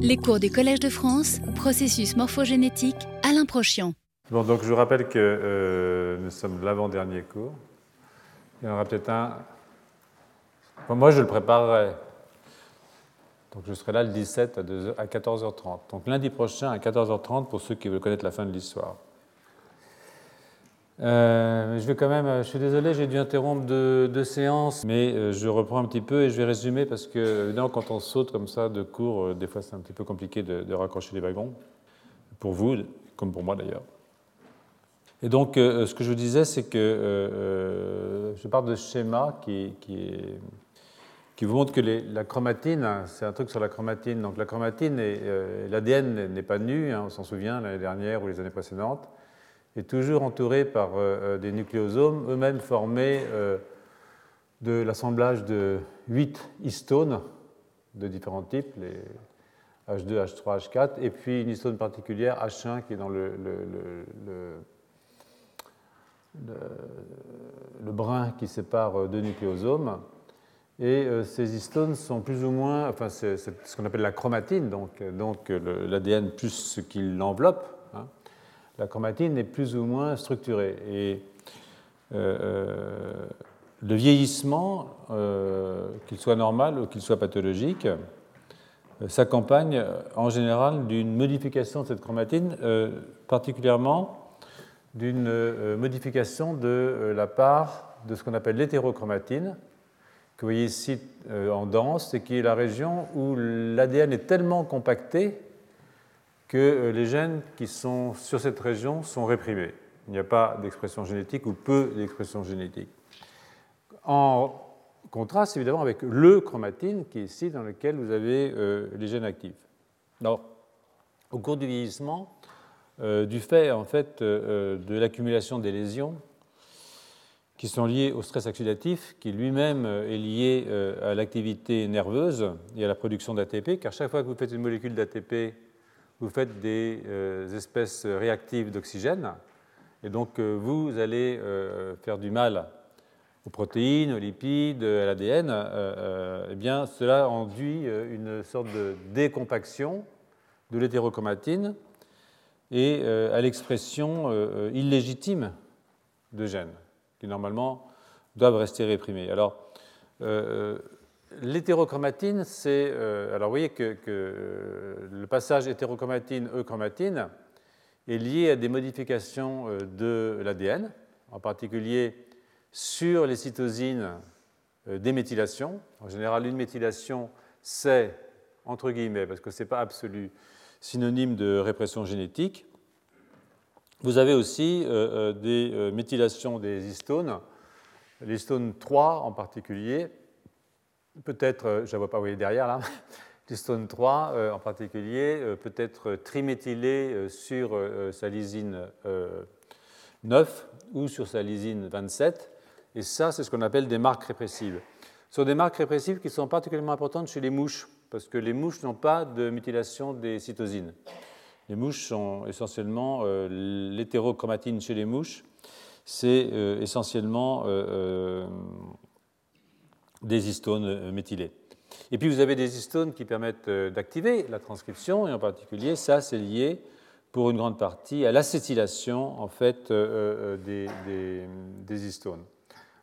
Les cours du Collège de France, processus morphogénétique, Alain Prochian. Bon, donc je vous rappelle que euh, nous sommes l'avant-dernier cours. Il y en aura peut-être un. moi, je le préparerai. Donc je serai là le 17 à, à 14h30. Donc lundi prochain à 14h30 pour ceux qui veulent connaître la fin de l'histoire. Euh, je vais quand même, je suis désolé, j'ai dû interrompre deux, séances, mais euh, je reprends un petit peu et je vais résumer parce que, évidemment, quand on saute comme ça de cours, euh, des fois c'est un petit peu compliqué de, raccrocher les wagons, pour vous, comme pour moi d'ailleurs. Et donc, ce que je vous disais, c'est que je parle de schéma qui, qui, qui vous montre que la chromatine, c'est un truc sur la chromatine. Donc, la chromatine, l'ADN n'est pas nu, hein, on s'en souvient l'année dernière ou les années précédentes est toujours entouré par euh, euh, des nucléosomes, eux-mêmes formés euh, de l'assemblage de 8 histones de différents types, les H2, H3, H4, et puis une histone particulière, H1, qui est dans le, brin qui sépare deux nucléosomes. Et ces histones sont plus ou moins, enfin c'est ce qu'on appelle la chromatine, donc, donc l'ADN plus ce qui l'enveloppe, la chromatine est plus ou moins structurée. Et euh, euh, le vieillissement, euh, qu'il soit normal ou qu'il soit pathologique, s'accompagne en général d'une modification de cette chromatine, particulièrement d'une modification de la part de ce qu'on appelle l'hétérochromatine, que vous voyez ici en dense, et qui est la région où l'ADN est tellement compacté que euh, les gènes qui sont sur cette région sont réprimés. Il n'y a pas d'expression génétique ou peu d'expression génétique. En contraste évidemment avec le chromatine qui est ici dans lequel vous avez euh, les gènes actifs. Alors, au cours du vieillissement, euh, du fait en fait de l'accumulation des lésions qui sont liées au stress oxydatif, qui lui-même est lié à l'activité nerveuse et à la production d'ATP, car chaque fois que vous faites une molécule d'ATP vous faites des euh, espèces réactives d'oxygène, et donc euh, vous allez euh, faire du mal aux protéines, aux lipides, à l'ADN, eh bien cela induit une sorte de décompaction de l'hétérochromatine et à l'expression illégitime de gènes qui normalement doivent rester réprimés. Alors, L'hétérochromatine, c'est. Euh, alors, vous voyez que, euh, le passage hétérochromatine-euchromatine est lié à des modifications euh, de l'ADN, en particulier sur les cytosines des méthylations. En général, une méthylation, c'est, entre guillemets, parce que ce n'est pas absolu, synonyme de répression génétique. Vous avez aussi des méthylations des histones, l'histone 3 en particulier, peut-être, euh, je ne vois pas, vous voyez derrière là, l'histone 3 euh, en particulier, euh, peut être triméthylé sur sa lysine 9 ou sur sa lysine 27. Et ça, c'est ce qu'on appelle des marques répressives. Ce sont des marques répressives qui sont particulièrement importantes chez les mouches, parce que les mouches n'ont pas de mutilation des cytosines. Les mouches sont essentiellement l'hétérochromatine chez les mouches, c'est essentiellement des histones euh, méthylées. Et puis vous avez des histones qui permettent euh, d'activer la transcription, et en particulier, ça, c'est lié pour une grande partie à l'acétylation en fait, euh, des, histones.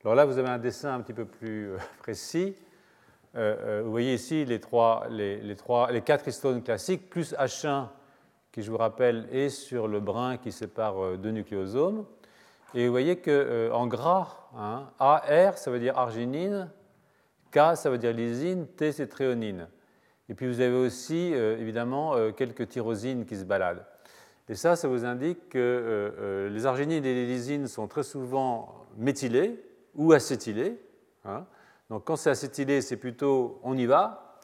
Alors là, vous avez un dessin un petit peu plus précis. vous voyez ici les, trois, les, trois, les quatre histones classiques, plus H1, qui, je vous rappelle, est sur le brin qui sépare deux nucléosomes. Et vous voyez qu'en gras, hein, AR, ça veut dire arginine, K, ça veut dire lysine, T, c'est tréonine. Et puis vous avez aussi, euh, évidemment, euh, quelques tyrosines qui se baladent. Et ça, ça vous indique que euh, les arginines et les lysines sont très souvent méthylées ou acétylées. Hein. Donc quand c'est acétylé, c'est plutôt on y va.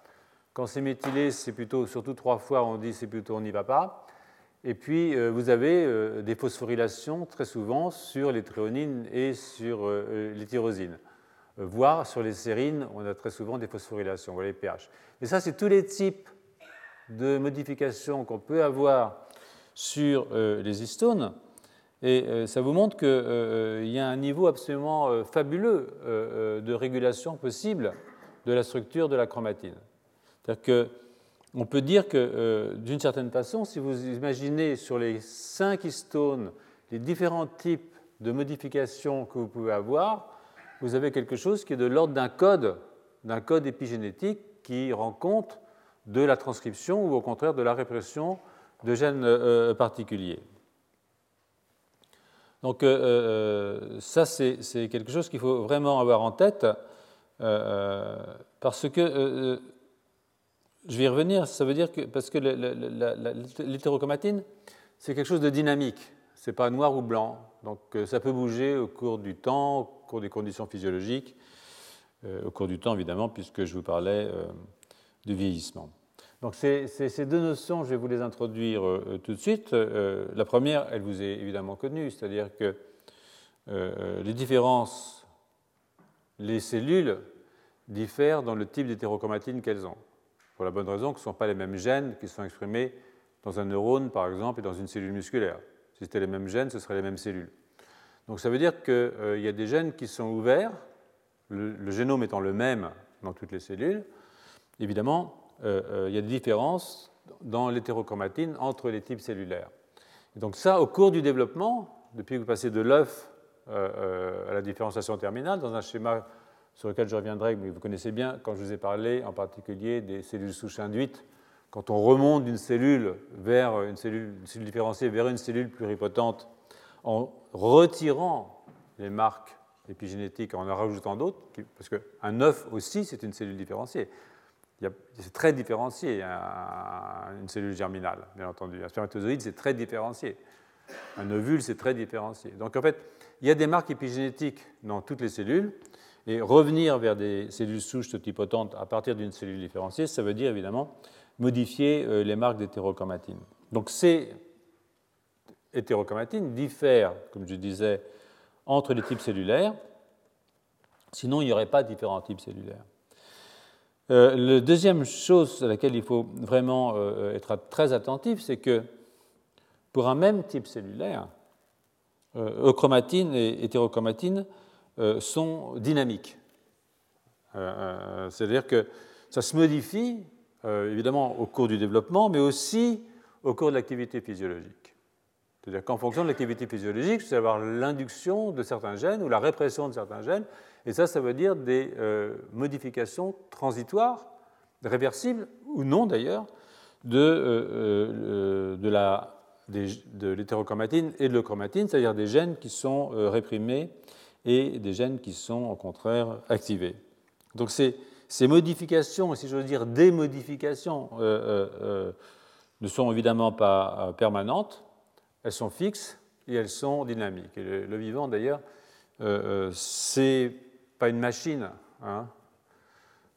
Quand c'est méthylé, c'est plutôt, surtout trois fois, on dit c'est plutôt on n'y va pas. Et puis vous avez des phosphorylations très souvent sur les tréonines et sur les tyrosines voire sur les sérines, on a très souvent des phosphorylations, voilà les pH. Et ça, c'est tous les types de modifications qu'on peut avoir sur euh, les histones. Et euh, ça vous montre qu'il euh, y a un niveau absolument fabuleux de régulation possible de la structure de la chromatine. C'est-à-dire que on peut dire que, d'une certaine façon, si vous imaginez sur les cinq histones les différents types de modifications que vous pouvez avoir, vous avez quelque chose qui est de l'ordre d'un code, d'un code épigénétique qui rend compte de la transcription ou au contraire de la répression de gènes euh, particuliers. Donc euh, euh, ça, c'est quelque chose qu'il faut vraiment avoir en tête, parce que, je vais y revenir, ça veut dire que, parce que l'hétérochromatine, c'est quelque chose de dynamique, c'est pas noir ou blanc, donc ça peut bouger au cours du temps, au cours des conditions physiologiques, au cours du temps évidemment, puisque je vous parlais du vieillissement. Donc ces, deux notions, je vais vous les introduire euh, tout de suite. Euh, la première, elle vous est évidemment connue, c'est-à-dire que euh, les différences, les cellules diffèrent dans le type d'hétérochromatine qu'elles ont, pour la bonne raison que ce ne sont pas les mêmes gènes qui sont exprimés dans un neurone, par exemple, et dans une cellule musculaire. Si c'était les mêmes gènes, ce seraient les mêmes cellules. Donc ça veut dire qu'il y a des gènes qui sont ouverts, le génome étant le même dans toutes les cellules. Évidemment, euh, euh, il y a des différences dans l'hétérochromatine entre les types cellulaires. donc ça, au cours du développement, depuis que vous passez de l'œuf euh, à la différenciation terminale, dans un schéma sur lequel je reviendrai, mais vous connaissez bien, quand je vous ai parlé en particulier des cellules souches induites, quand on remonte d'une cellule vers une cellule, différenciée vers une cellule pluripotente, en retirant les marques épigénétiques, en en rajoutant d'autres, parce qu'un œuf aussi, c'est une cellule différenciée c'est très différencié, une cellule germinale, bien entendu. Un spermatozoïde, c'est très différencié. Un ovule, c'est très différencié. Donc en fait, il y a des marques épigénétiques dans toutes les cellules, et revenir vers des cellules souches totipotentes à partir d'une cellule différenciée, ça veut dire évidemment modifier euh, les marques d'hétérochromatine. Donc ces hétérochromatines diffèrent, comme je disais, entre les types cellulaires, sinon il n'y aurait pas différents types cellulaires. Euh, la deuxième chose à laquelle il faut vraiment euh, être très attentif, c'est que pour un même type cellulaire, euh, et hétérochromatine sont dynamiques. C'est-à-dire que ça se modifie évidemment au cours du développement, mais aussi au cours de l'activité physiologique. C'est-à-dire qu'en fonction de l'activité physiologique, vous allez avoir l'induction de certains gènes ou la répression de certains gènes, et ça, ça veut dire des euh, modifications transitoires, réversibles ou non d'ailleurs, de, euh, euh, de l'hétérochromatine et de l'euchromatine, c'est-à-dire des gènes qui sont réprimés et des gènes qui sont au contraire activés. Donc ces, ces modifications, si j'ose dire des modifications, ne sont évidemment pas permanentes, elles sont fixes et elles sont dynamiques. Le, vivant d'ailleurs, c'est pas une machine. Hein.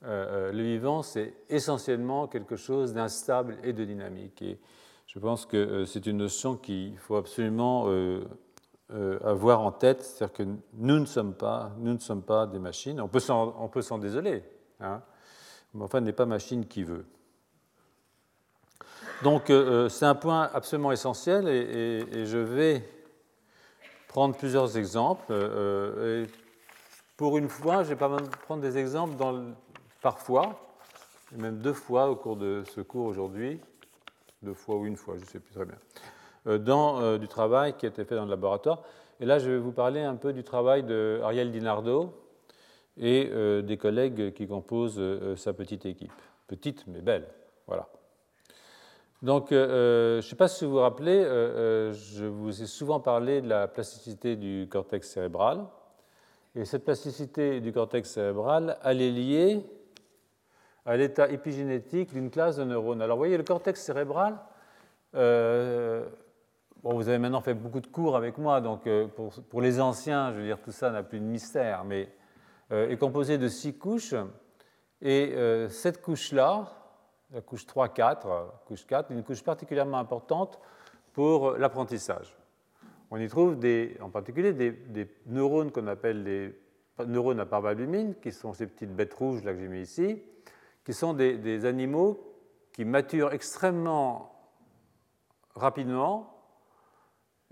Euh, euh, le vivant, c'est essentiellement quelque chose d'instable et de dynamique. Et je pense que euh, c'est une notion qu'il faut absolument avoir en tête, c'est-à-dire que nous ne sommes pas, nous ne sommes pas des machines. On peut s'en désoler, hein, mais enfin, n'est pas machine qui veut. Donc, c'est un point absolument essentiel et, et, je vais prendre plusieurs exemples. Et pour une fois, je vais pas prendre des exemples dans parfois, même deux fois au cours de ce cours aujourd'hui, deux fois ou une fois, je ne sais plus très bien, euh, dans euh, du travail qui a été fait dans le laboratoire. Et là, je vais vous parler un peu du travail de Ariel Dinardo et euh, des collègues qui composent sa petite équipe. Petite, mais belle. Voilà. Donc, je ne sais pas si vous vous rappelez, je vous ai souvent parlé de la plasticité du cortex cérébral. Et cette plasticité du cortex cérébral, elle est liée à l'état épigénétique d'une classe de neurones. Alors, vous voyez, le cortex cérébral, euh, bon, vous avez maintenant fait beaucoup de cours avec moi, donc euh, pour, les anciens, je veux dire, tout ça n'a plus de mystère, mais euh, est composé de six couches. Et cette couche-là, la couche 3-4, couche 4, est une couche particulièrement importante pour l'apprentissage on y trouve en particulier des, neurones qu'on appelle les neurones à parvalbumine, qui sont ces petites bêtes rouges là que j'ai mis ici, qui sont des, animaux qui maturent extrêmement rapidement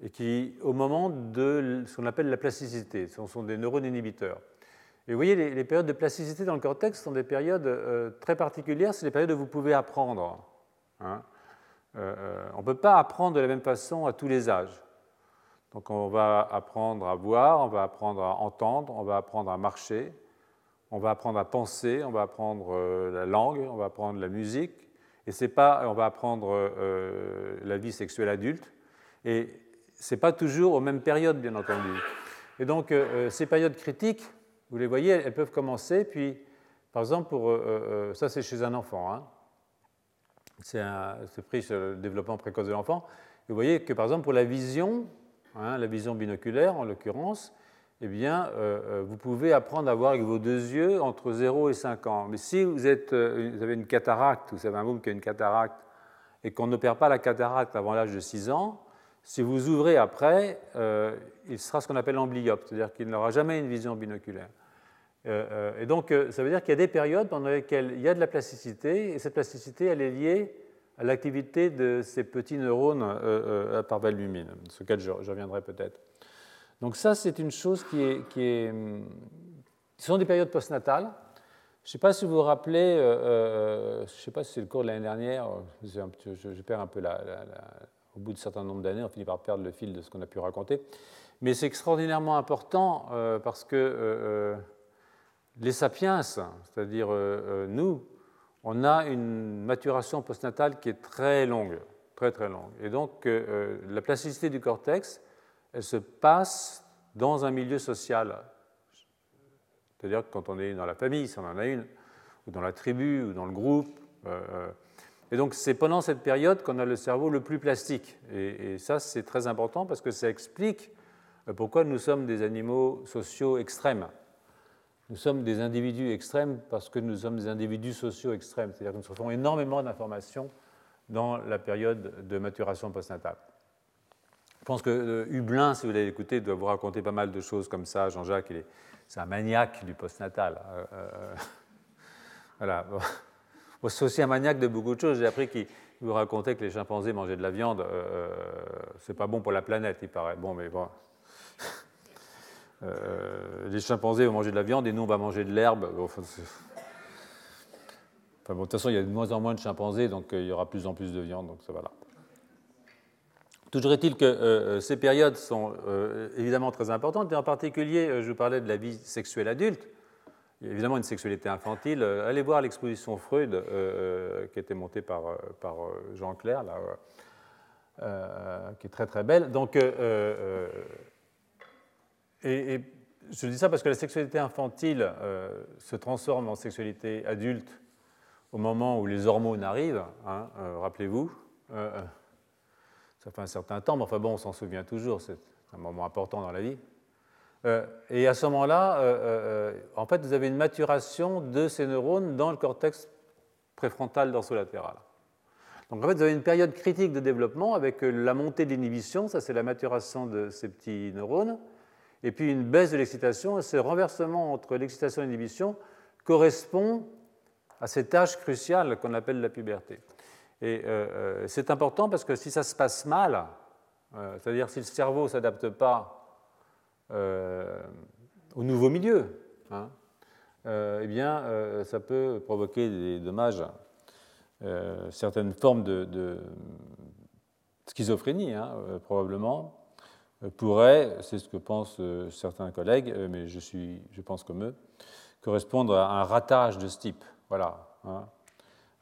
et qui, au moment de ce qu'on appelle la plasticité, ce sont des neurones inhibiteurs. Et vous voyez, les, périodes de plasticité dans le cortex sont des périodes très particulières, c'est des périodes où vous pouvez apprendre. Hein. on ne peut pas apprendre de la même façon à tous les âges. Donc on va apprendre à voir, on va apprendre à entendre, on va apprendre à marcher, on va apprendre à penser, on va apprendre la langue, on va apprendre la musique, et c'est pas, on va apprendre euh, la vie sexuelle adulte, et ce n'est pas toujours aux mêmes périodes, bien entendu. Et donc, euh, euh, ces périodes critiques, vous les voyez, elles peuvent commencer, puis, par exemple, pour, ça c'est chez un enfant, hein. c'est pris sur le développement précoce de l'enfant. Vous voyez que, par exemple, pour la vision, hein, la vision binoculaire en l'occurrence, eh bien, euh, euh, vous pouvez apprendre à voir avec vos deux yeux entre 0 et 5 ans. Mais si vous, êtes, euh, vous avez une cataracte, vous savez un môme qui a une cataracte, et qu'on n'opère pas la cataracte avant l'âge de 6 ans, si vous ouvrez après, il sera ce qu'on appelle amblyope, c'est-à-dire qu'il n'aura jamais une vision binoculaire. Et donc, ça veut dire qu'il y a des périodes pendant lesquelles il y a de la plasticité, et cette plasticité, elle est liée à l'activité de ces petits neurones à parvelle lumine, sur lequel je reviendrai peut-être. Donc ça, c'est une chose qui est, est... Ce sont des périodes postnatales. Je ne sais pas si vous vous rappelez, euh, euh, je ne sais pas si c'est le cours de l'année dernière, je, je, perds un peu la, au bout de certain nombre d'années, on finit par perdre le fil de ce qu'on a pu raconter. Mais c'est extraordinairement important euh, parce que les sapiens, c'est-à-dire nous, on a une maturation postnatale qui est très longue, très très longue. Et donc la plasticité du cortex, elle se passe dans un milieu social. C'est-à-dire quand on est dans la famille, si on en a une, ou dans la tribu, ou dans le groupe. Euh, euh. et donc c'est pendant cette période qu'on a le cerveau le plus plastique. Et, ça, c'est très important parce que ça explique euh, pourquoi nous sommes des animaux sociaux extrêmes. Nous sommes des individus extrêmes parce que nous sommes des individus sociaux extrêmes. C'est-à-dire que nous recevons énormément d'informations dans la période de maturation postnatale. Je pense que euh, Hublin, si vous l'avez écouté, doit vous raconter pas mal de choses comme ça. Jean-Jacques, c'est un maniaque du postnatal. Euh, euh, voilà. c'est aussi un maniaque de beaucoup de choses. J'ai appris qu'il vous racontait que les chimpanzés mangeaient de la viande. c'est pas bon pour la planète, il paraît. Bon, mais bon. Les chimpanzés vont manger de la viande et nous, on va manger de l'herbe. Enfin, de toute façon, il y a de moins en moins de chimpanzés, donc il y aura plus en plus de viande, donc ça va là. Toujours est-il que euh, euh, ces périodes sont euh, évidemment très importantes, et en particulier, je vous parlais de la vie sexuelle adulte. Il y a évidemment une sexualité infantile. allez voir l'exposition Freud qui a été montée par, par Jean Clair, là, qui est très très belle. Donc, et, je dis ça parce que la sexualité infantile se transforme en sexualité adulte au moment où les hormones arrivent, hein, rappelez-vous ça fait un certain temps, mais enfin bon, on s'en souvient toujours, c'est un moment important dans la vie. Euh, et à ce moment-là, euh, euh, en fait, vous avez une maturation de ces neurones dans le cortex préfrontal dorsolatéral. Donc en fait, vous avez une période critique de développement avec la montée de l'inhibition, ça c'est la maturation de ces petits neurones, et puis une baisse de l'excitation, ce renversement entre l'excitation et l'inhibition correspond à cette âge crucial qu'on appelle la puberté. Et euh, euh, c'est important parce que si ça se passe mal, euh, c'est-à-dire si le cerveau ne s'adapte pas au nouveau milieu, hein, eh bien, ça peut provoquer des dommages, certaines formes de, schizophrénie, hein, probablement, pourraient, c'est ce que pensent certains collègues, mais je, suis, je pense comme eux, correspondre à un ratage de ce type. Voilà. Hein.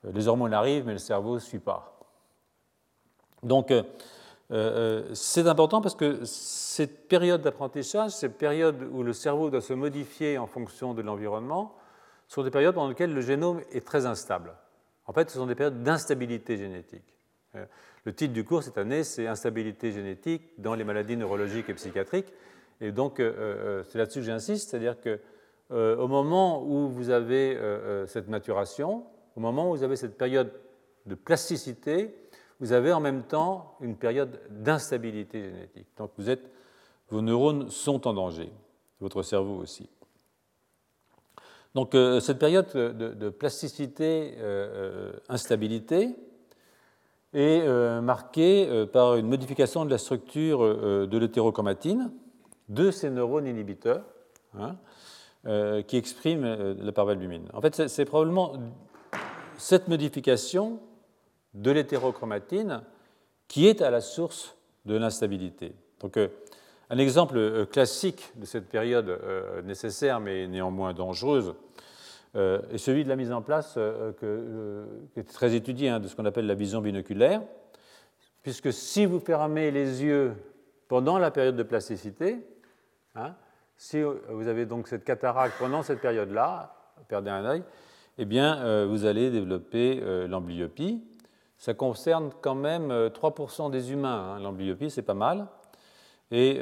Euh, les hormones arrivent, mais le cerveau ne suit pas. Donc, euh, euh, c'est important parce que cette période d'apprentissage, cette période où le cerveau doit se modifier en fonction de l'environnement, sont des périodes pendant lesquelles le génome est très instable. En fait, ce sont des périodes d'instabilité génétique. Le titre du cours cette année, c'est Instabilité génétique dans les maladies neurologiques et psychiatriques. Et donc, c'est là-dessus que j'insiste, c'est-à-dire que au moment où vous avez cette maturation, au moment où vous avez cette période de plasticité, vous avez en même temps une période d'instabilité génétique. Donc vos neurones sont en danger, votre cerveau aussi. Donc euh, cette période de, plasticité, euh, euh, instabilité, est marquée par une modification de la structure de l'hétérochromatine de ces neurones inhibiteurs. Hein, qui exprime la parvalbumine. En fait, c'est probablement cette modification de l'hétérochromatine qui est à la source de l'instabilité. Donc, un exemple classique de cette période nécessaire mais néanmoins dangereuse est celui de la mise en place que, qui est très étudié hein, de ce qu'on appelle la vision binoculaire, puisque si vous fermez les yeux pendant la période de plasticité, hein, si vous avez donc cette cataracte pendant cette période-là, perdez un œil, eh bien, euh, vous allez développer euh, l'amblyopie. Ça concerne quand même 3% euh, des humains. Hein. L'amblyopie, c'est pas mal. Et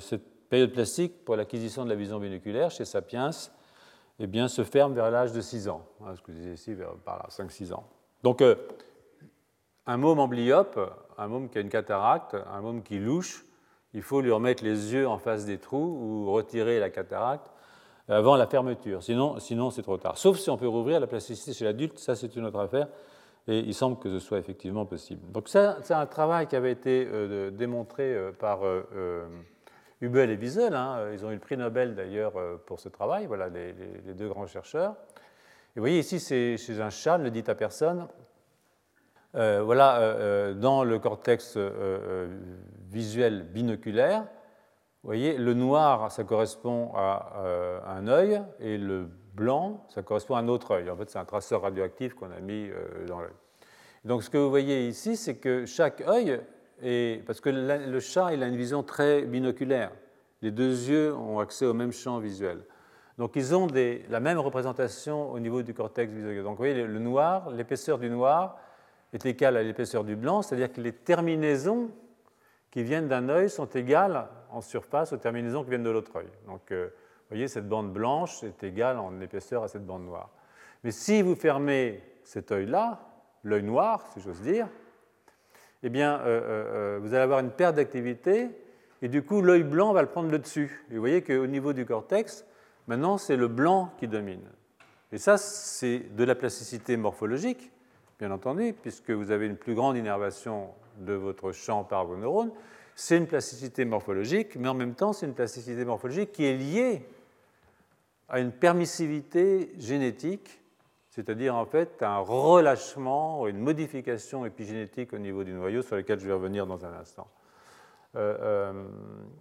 cette période plastique pour l'acquisition de la vision binoculaire chez Sapiens eh bien, se ferme vers l'âge de 6 ans. Hein, ce que vous disiez ici, vers, par là, 5-6 ans. Donc, un môme amblyope, un môme qui a une cataracte, un môme qui louche, il faut lui remettre les yeux en face des trous ou retirer la cataracte avant la fermeture. Sinon, sinon c'est trop tard. Sauf si on peut rouvrir la plasticité chez l'adulte, ça c'est une autre affaire. Et il semble que ce soit effectivement possible. Donc ça, c'est un travail qui avait été euh, démontré euh, par euh, Hubel et Wiesel. Hein. Ils ont eu le prix Nobel d'ailleurs pour ce travail, voilà les, deux grands chercheurs. Et vous voyez ici, c'est chez un chat, ne le dit à personne. voilà, dans le cortex visuel binoculaire, vous voyez, le noir, ça correspond à euh, un œil, et le blanc, ça correspond à un autre œil. En fait, c'est un traceur radioactif qu'on a mis euh, dans l'œil. Donc, ce que vous voyez ici, c'est que chaque œil est. Parce que le chat, il a une vision très binoculaire. Les deux yeux ont accès au même champ visuel. Donc, ils ont la même représentation au niveau du cortex visuel. Donc, vous voyez, le noir, l'épaisseur du noir est égale à l'épaisseur du blanc, c'est-à-dire que les terminaisons qui viennent d'un œil sont égales en surface aux terminaisons qui viennent de l'autre œil. Donc, euh, vous voyez, cette bande blanche est égale en épaisseur à cette bande noire. Mais si vous fermez cet œil-là, l'œil noir, si j'ose dire, eh bien, euh, euh, vous allez avoir une perte d'activité, et du coup, l'œil blanc va le prendre le dessus. Et vous voyez qu'au niveau du cortex, maintenant, c'est le blanc qui domine. Et ça, c'est de la plasticité morphologique, bien entendu, puisque vous avez une plus grande innervation de votre champ par vos neurones, c'est une plasticité morphologique, mais en même temps, c'est une plasticité morphologique qui est liée à une permissivité génétique, c'est-à-dire en fait un relâchement, une modification épigénétique au niveau du noyau sur lequel je vais revenir dans un instant. Euh, euh,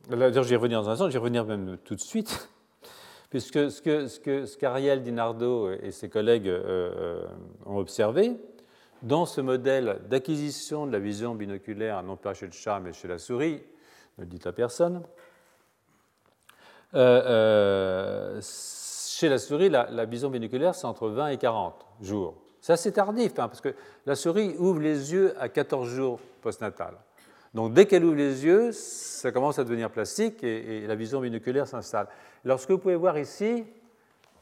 je vais revenir dans un instant, je vais revenir même tout de suite, puisque ce que, ce qu'Ariel Dinardo et ses collègues euh, ont observé, dans ce modèle d'acquisition de la vision binoculaire, non pas chez le chat mais chez la souris, ne le dites à personne, chez la souris, la, vision binoculaire, c'est entre 20 et 40 jours. C'est assez tardif, hein, parce que la souris ouvre les yeux à 14 jours postnatal. Donc dès qu'elle ouvre les yeux, ça commence à devenir plastique et, et la vision binoculaire s'installe. Alors ce que vous pouvez voir ici,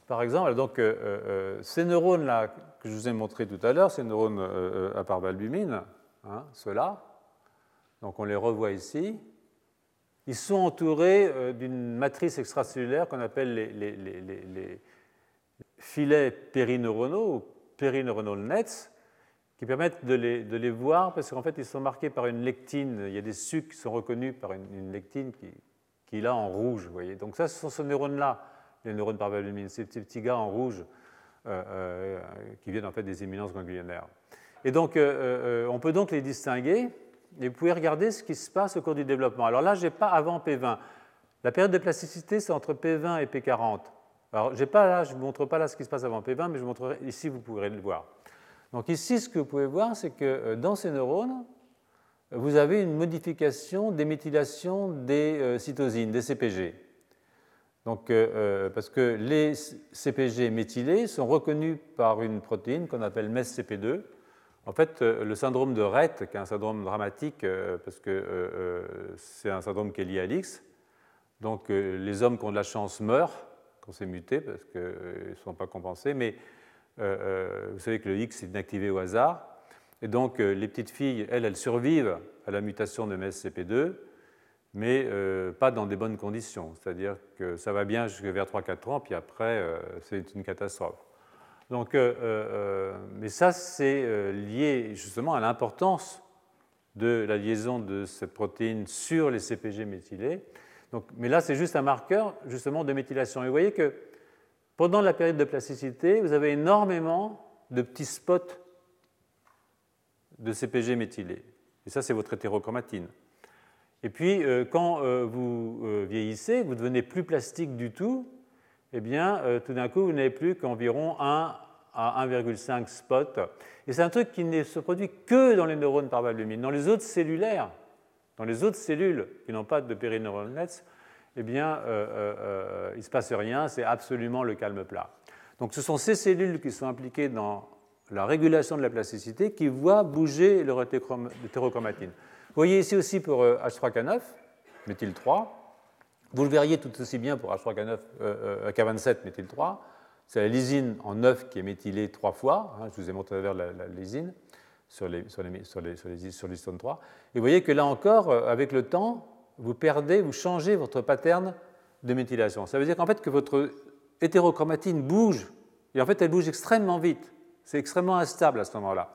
par exemple, donc, euh, euh, ces neurones-là que je vous ai montrés tout à l'heure, ces neurones euh, à parvalbumine, hein, ceux-là, donc on les revoit ici, ils sont entourés d'une matrice extracellulaire qu'on appelle les, filets périneuronaux ou périneuronal nets, qui permettent de les, voir parce qu'en fait ils sont marqués par une lectine. Il y a des sucs qui sont reconnus par une, lectine qui, qui est là en rouge. Vous voyez. Donc ça, ce sont ces neurones-là les neurones parvalbumines, ces petits gars en rouge euh, euh, qui viennent en fait des éminences ganglionnaires. Et donc, euh, on peut donc les distinguer et vous pouvez regarder ce qui se passe au cours du développement. Alors là, je n'ai pas avant P20. La période de plasticité, c'est entre P20 et P40. Alors, pas là, je ne vous montre pas là ce qui se passe avant P20, mais je vous ici, vous pourrez le voir. Donc ici, ce que vous pouvez voir, c'est que dans ces neurones, vous avez une modification des méthylations des cytosines, des CPG. Donc, euh, euh, parce que les CPG méthylés sont reconnus par une protéine qu'on appelle MESCP2. En fait, euh, le syndrome de Rett, qui est un syndrome dramatique, parce que c'est un syndrome qui est lié à l'X, donc les hommes qui ont de la chance meurent quand c'est muté, parce qu'ils ne sont pas compensés, mais vous savez que le X est inactivé au hasard, et donc les petites filles, elles, elles survivent à la mutation de MESCP2, mais euh, pas dans des bonnes conditions. C'est-à-dire que ça va bien jusqu'à vers 3-4 ans, puis après, euh, c'est une catastrophe. Donc, euh, mais ça, c'est lié justement à l'importance de la liaison de cette protéine sur les CPG méthylés. Donc, mais là, c'est juste un marqueur justement de méthylation. Et vous voyez que pendant la période de plasticité, vous avez énormément de petits spots de CPG méthylés. Et ça, c'est votre hétérochromatine. Et puis, euh, quand euh, vous euh, vieillissez, vous devenez plus plastique du tout, eh bien, tout d'un coup, vous n'avez plus qu'environ 1 à 1,5 spot. Et c'est un truc qui ne se produit que dans les neurones par valumine. Dans les autres cellulaires, dans les autres cellules qui n'ont pas de périneural nets, eh bien, il ne se passe rien, c'est absolument le calme plat. Donc, ce sont ces cellules qui sont impliquées dans la régulation de la plasticité qui voit bouger l'hétérochromatine. Vous voyez ici aussi pour H3K9, méthyl 3. Vous le verriez tout aussi bien pour H3K9, euh, K27, méthyl 3. C'est la lysine en 9 qui est méthylée trois fois. Hein, je vous ai montré à la, lysine sur les, sur les, sur les, sur les, 3. Et vous voyez que là encore, euh, avec le temps, vous perdez, vous changez votre pattern de méthylation. Ça veut dire qu'en fait que votre hétérochromatine bouge, et en fait elle bouge extrêmement vite. C'est extrêmement instable à ce moment-là.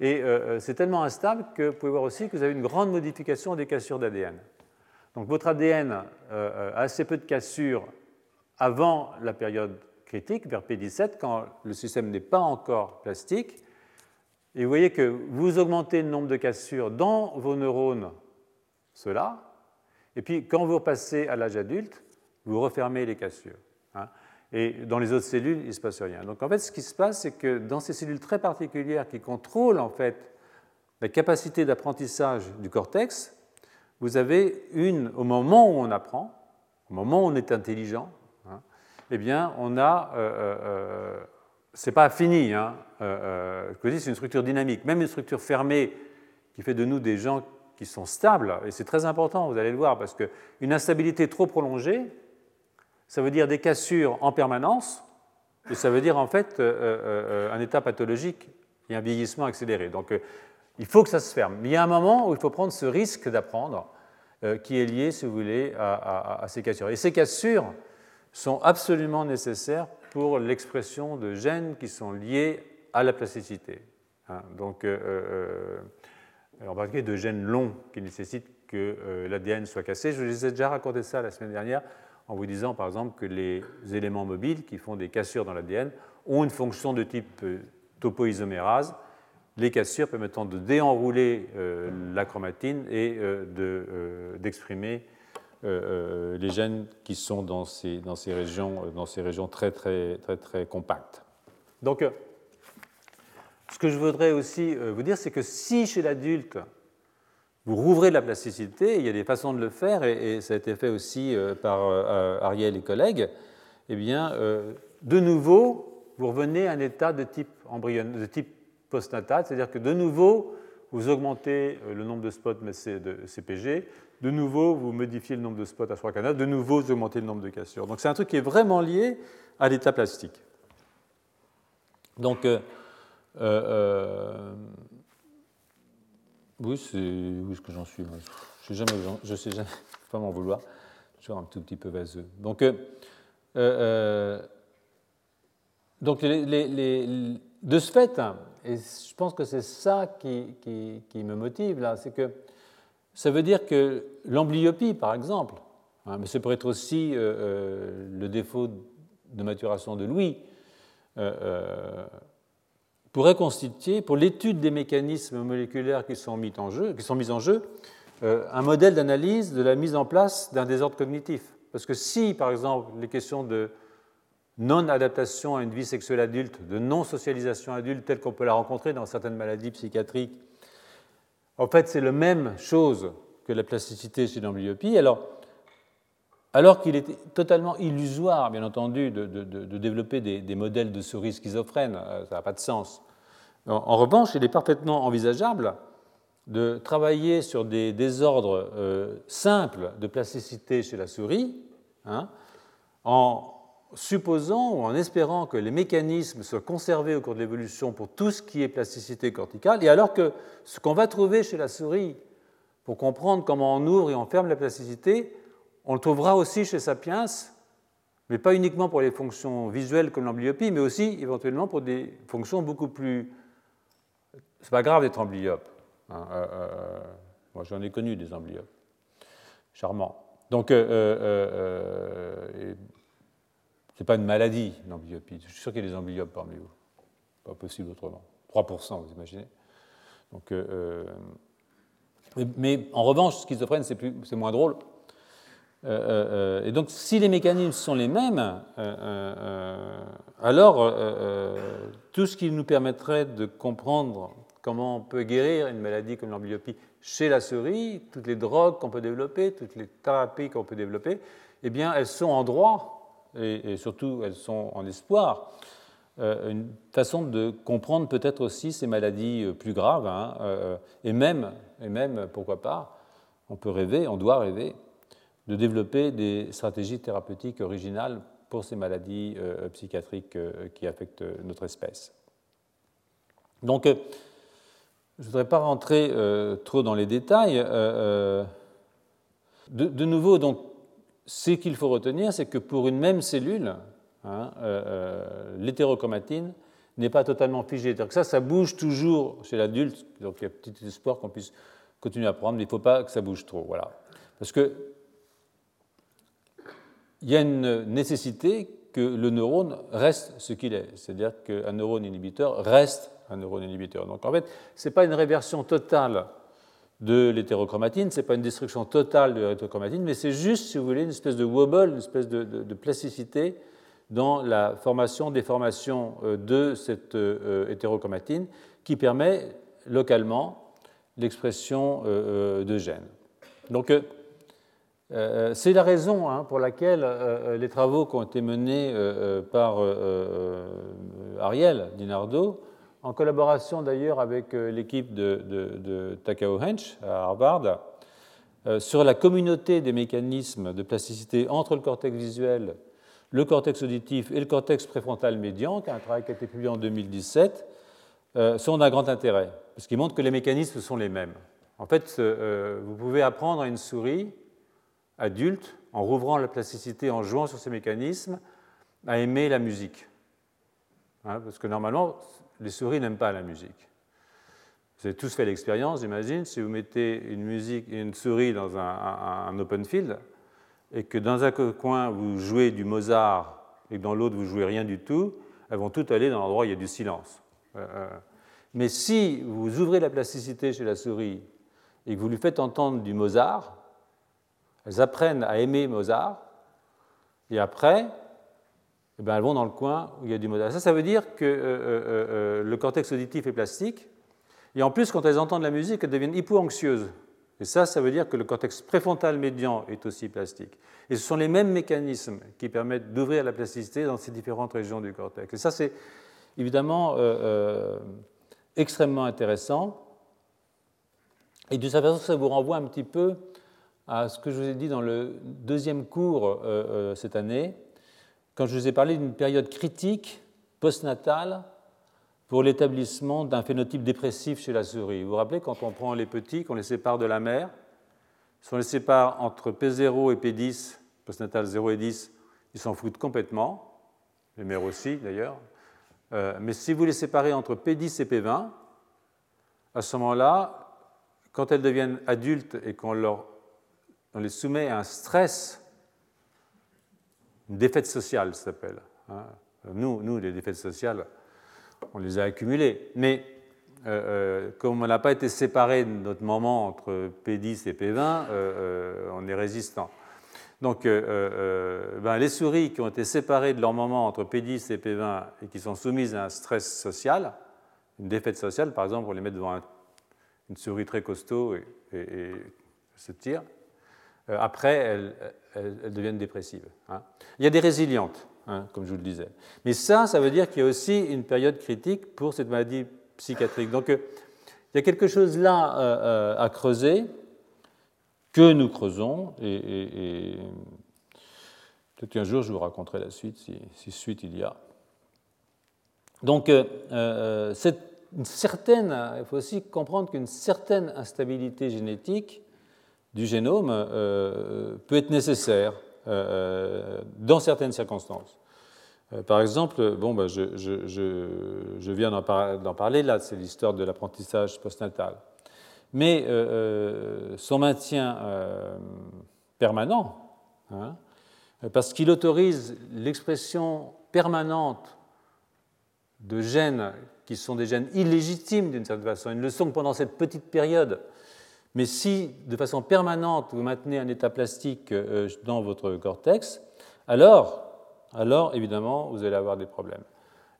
Et euh, euh, c'est tellement instable que vous pouvez voir aussi que vous avez une grande modification des cassures d'ADN. Donc votre ADN a assez peu de cassures avant la période critique, vers P17, quand le système n'est pas encore plastique. Et vous voyez que vous augmentez le nombre de cassures dans vos neurones, ceux-là, et puis quand vous repassez à l'âge adulte, vous refermez les cassures. Hein. Et dans les autres cellules, il ne se passe rien. Donc en fait, ce qui se passe, c'est que dans ces cellules très particulières qui contrôlent en fait la capacité d'apprentissage du cortex, vous avez une, au moment où on apprend, au moment où on est intelligent, eh bien, on a, euh, euh, euh c'est pas fini, hein, euh, c'est une structure dynamique, même une structure fermée qui fait de nous des gens qui sont stables, et c'est très important, vous allez le voir, parce qu'une instabilité trop prolongée, ça veut dire des cassures en permanence, et ça veut dire en fait un état pathologique et un vieillissement accéléré. Donc il faut que ça se ferme. Mais il y a un moment où il faut prendre ce risque d'apprendre qui est lié, si vous voulez, à, ces cassures. Et ces cassures sont absolument nécessaires pour l'expression de gènes qui sont liés à la plasticité. Hein. donc, en particulier de gènes longs qui nécessitent que l'ADN soit cassé. Je vous ai déjà raconté ça la semaine dernière en vous disant par exemple que les éléments mobiles qui font des cassures dans l'ADN ont une fonction de type euh, topoisomérase, les cassures permettant de déenrouler euh, la chromatine et euh, d'exprimer les gènes qui sont dans ces, dans ces, régions, dans ces régions très, très, très, très compactes. Donc, ce que je voudrais aussi vous dire, c'est que si chez l'adulte, vous rouvrez de la plasticité, il y a des façons de le faire, et, ça a été fait aussi euh, par euh, Ariel et collègues, eh bien, euh, de nouveau, vous revenez à un état de type, de type postnatal, c'est-à-dire que de nouveau, vous augmentez le nombre de spots de CPG, de nouveau, vous modifiez le nombre de spots à 3 canaux, de nouveau, vous augmentez le nombre de cassures. Donc c'est un truc qui est vraiment lié à l'état plastique. Donc, oui, c'est où est-ce que j'en suis Je ne sais jamais, je sais jamais, pas m'en vouloir. Suis un tout petit peu vaseux. Donc, euh, euh, donc de ce fait, hein, et je pense que c'est ça qui, me motive là, c'est que ça veut dire que l'amblyopie, par exemple, hein, mais ça pourrait être aussi euh, le défaut de maturation de Louis, pourrait constituer, pour l'étude des mécanismes moléculaires qui sont mis en jeu, euh, un modèle d'analyse de la mise en place d'un désordre cognitif. Parce que si, par exemple, les questions de non-adaptation à une vie sexuelle adulte, de non-socialisation adulte telle qu'on peut la rencontrer dans certaines maladies psychiatriques, en fait, c'est la même chose que la plasticité chez l'amblyopie. Alors, alors qu'il est totalement illusoire, bien entendu, de, développer des, modèles de souris schizophrènes, euh, ça n'a pas de sens. En, revanche, il est parfaitement envisageable de travailler sur des désordres euh, simples de plasticité chez la souris, hein, en supposant ou en espérant que les mécanismes soient conservés au cours de l'évolution pour tout ce qui est plasticité corticale, et alors que ce qu'on va trouver chez la souris pour comprendre comment on ouvre et on ferme la plasticité, on le trouvera aussi chez Sapiens, mais pas uniquement pour les fonctions visuelles comme l'amblyopie, mais aussi éventuellement pour des fonctions beaucoup plus. C'est pas grave d'être amblyope. Hein, euh, euh, moi, j'en ai connu des amblyopes. Charmant. Donc, euh, n'est pas une maladie, l'amblyopie. Je suis sûr qu'il y a des amblyopes parmi vous. Pas possible autrement. 3%, vous imaginez. Donc, euh, euh, mais, en revanche, schizophrène, c'est moins drôle. Euh, et donc, si les mécanismes sont les mêmes, alors tout ce qui nous permettrait de comprendre comment on peut guérir une maladie comme l'amblyopie chez la souris, toutes les drogues qu'on peut développer, toutes les thérapies qu'on peut développer, eh bien, elles sont en droit et, surtout elles sont en espoir. Euh, une façon de comprendre peut-être aussi ces maladies euh, plus graves, hein, euh, et, même, et même, pourquoi pas, on peut rêver, on doit rêver, de développer des stratégies thérapeutiques originales pour ces maladies psychiatriques qui affectent notre espèce. Donc, je ne voudrais pas rentrer trop dans les détails. De, nouveau, donc, ce qu'il faut retenir, c'est que pour une même cellule, hein, l'hétérochromatine n'est pas totalement figée. Donc ça, ça bouge toujours chez l'adulte, donc il y a petit espoir qu'on puisse continuer à prendre, mais il ne faut pas que ça bouge trop. Voilà. Parce que il y a une nécessité que le neurone reste ce qu'il est, c'est-à-dire qu'un neurone inhibiteur reste un neurone inhibiteur. Donc en fait, ce n'est pas une réversion totale de l'hétérochromatine, ce n'est pas une destruction totale de l'hétérochromatine, mais c'est juste, si vous voulez, une espèce de wobble, une espèce de, plasticité dans la formation, déformation euh, de cette euh, hétérochromatine qui permet localement l'expression euh, de gènes. Donc, c'est la raison hein, pour laquelle les travaux qui ont été menés par Ariel Dinardo en collaboration d'ailleurs avec euh, l'équipe de, Takao Hench à Harvard, euh, sur la communauté des mécanismes de plasticité entre le cortex visuel, le cortex auditif et le cortex préfrontal médian, qui est un travail qui a été publié en 2017, euh, sont d'un grand intérêt, parce qu'ils montrent que les mécanismes sont les mêmes. En fait, vous pouvez apprendre à une souris adulte, en rouvrant la plasticité, en jouant sur ces mécanismes, à aimer la musique. Hein, parce que normalement, les souris n'aiment pas la musique. Vous avez tous fait l'expérience, j'imagine, si vous mettez une, musique, une souris dans un, open field et que dans un coin vous jouez du Mozart et que dans l'autre vous jouez rien du tout, elles vont toutes aller dans l'endroit où il y a du silence. Euh, euh. mais si vous ouvrez la plasticité chez la souris et que vous lui faites entendre du Mozart, elles apprennent à aimer Mozart et après, eh ben, elles vont dans le coin où il y a du modèle. Ça, ça veut dire que euh, euh, euh, le cortex auditif est plastique. Et en plus, quand elles entendent la musique, elles deviennent hypo-anxieuses. Et ça, ça veut dire que le cortex préfrontal médian est aussi plastique. Et ce sont les mêmes mécanismes qui permettent d'ouvrir la plasticité dans ces différentes régions du cortex. Et ça, c'est évidemment extrêmement intéressant. Et de cette façon, ça vous renvoie un petit peu à ce que je vous ai dit dans le deuxième cours cette année, quand je vous ai parlé d'une période critique postnatale pour l'établissement d'un phénotype dépressif chez la souris. Vous vous rappelez quand on prend les petits, qu'on les sépare de la mère, si on les sépare entre P0 et P10, postnatal 0 et 10, ils s'en foutent complètement, les mères aussi d'ailleurs. Euh, mais si vous les séparez entre P10 et P20, à ce moment-là, quand elles deviennent adultes et qu'on on les soumet à un stress défaite sociale, ça s'appelle. Hein. Nous, nous, les défaites sociales, on les a accumulées. Mais euh, euh, comme on n'a pas été séparé de notre moment entre P10 et P20, euh, on est résistant. Donc, ben, les souris qui ont été séparées de leur moment entre P10 et P20 et qui sont soumises à un stress social, une défaite sociale, par exemple, on les met devant une souris très costaud et, et se tire, après, elles, deviennent dépressives. Hein. Il y a des résilientes, hein, comme je vous le disais. Mais ça, ça veut dire qu'il y a aussi une période critique pour cette maladie psychiatrique. Donc, euh, il y a quelque chose là euh, à creuser que nous creusons et, peut-être qu'un jour je vous raconterai la suite si, suite il y a. Donc, une certaine, il faut aussi comprendre qu'une certaine instabilité génétique du génome euh, peut être nécessaire euh, dans certaines circonstances. Euh, par exemple, bah, je, viens d'en parler là, c'est l'histoire de l'apprentissage postnatal. Mais son maintien permanent hein, parce qu'il autorise l'expression permanente de gènes qui sont des gènes illégitimes d'une certaine façon. Ils ne le sont que pendant cette petite période. Mais si, de façon permanente, vous maintenez un état plastique euh, dans votre cortex, alors, alors évidemment, vous allez avoir des problèmes.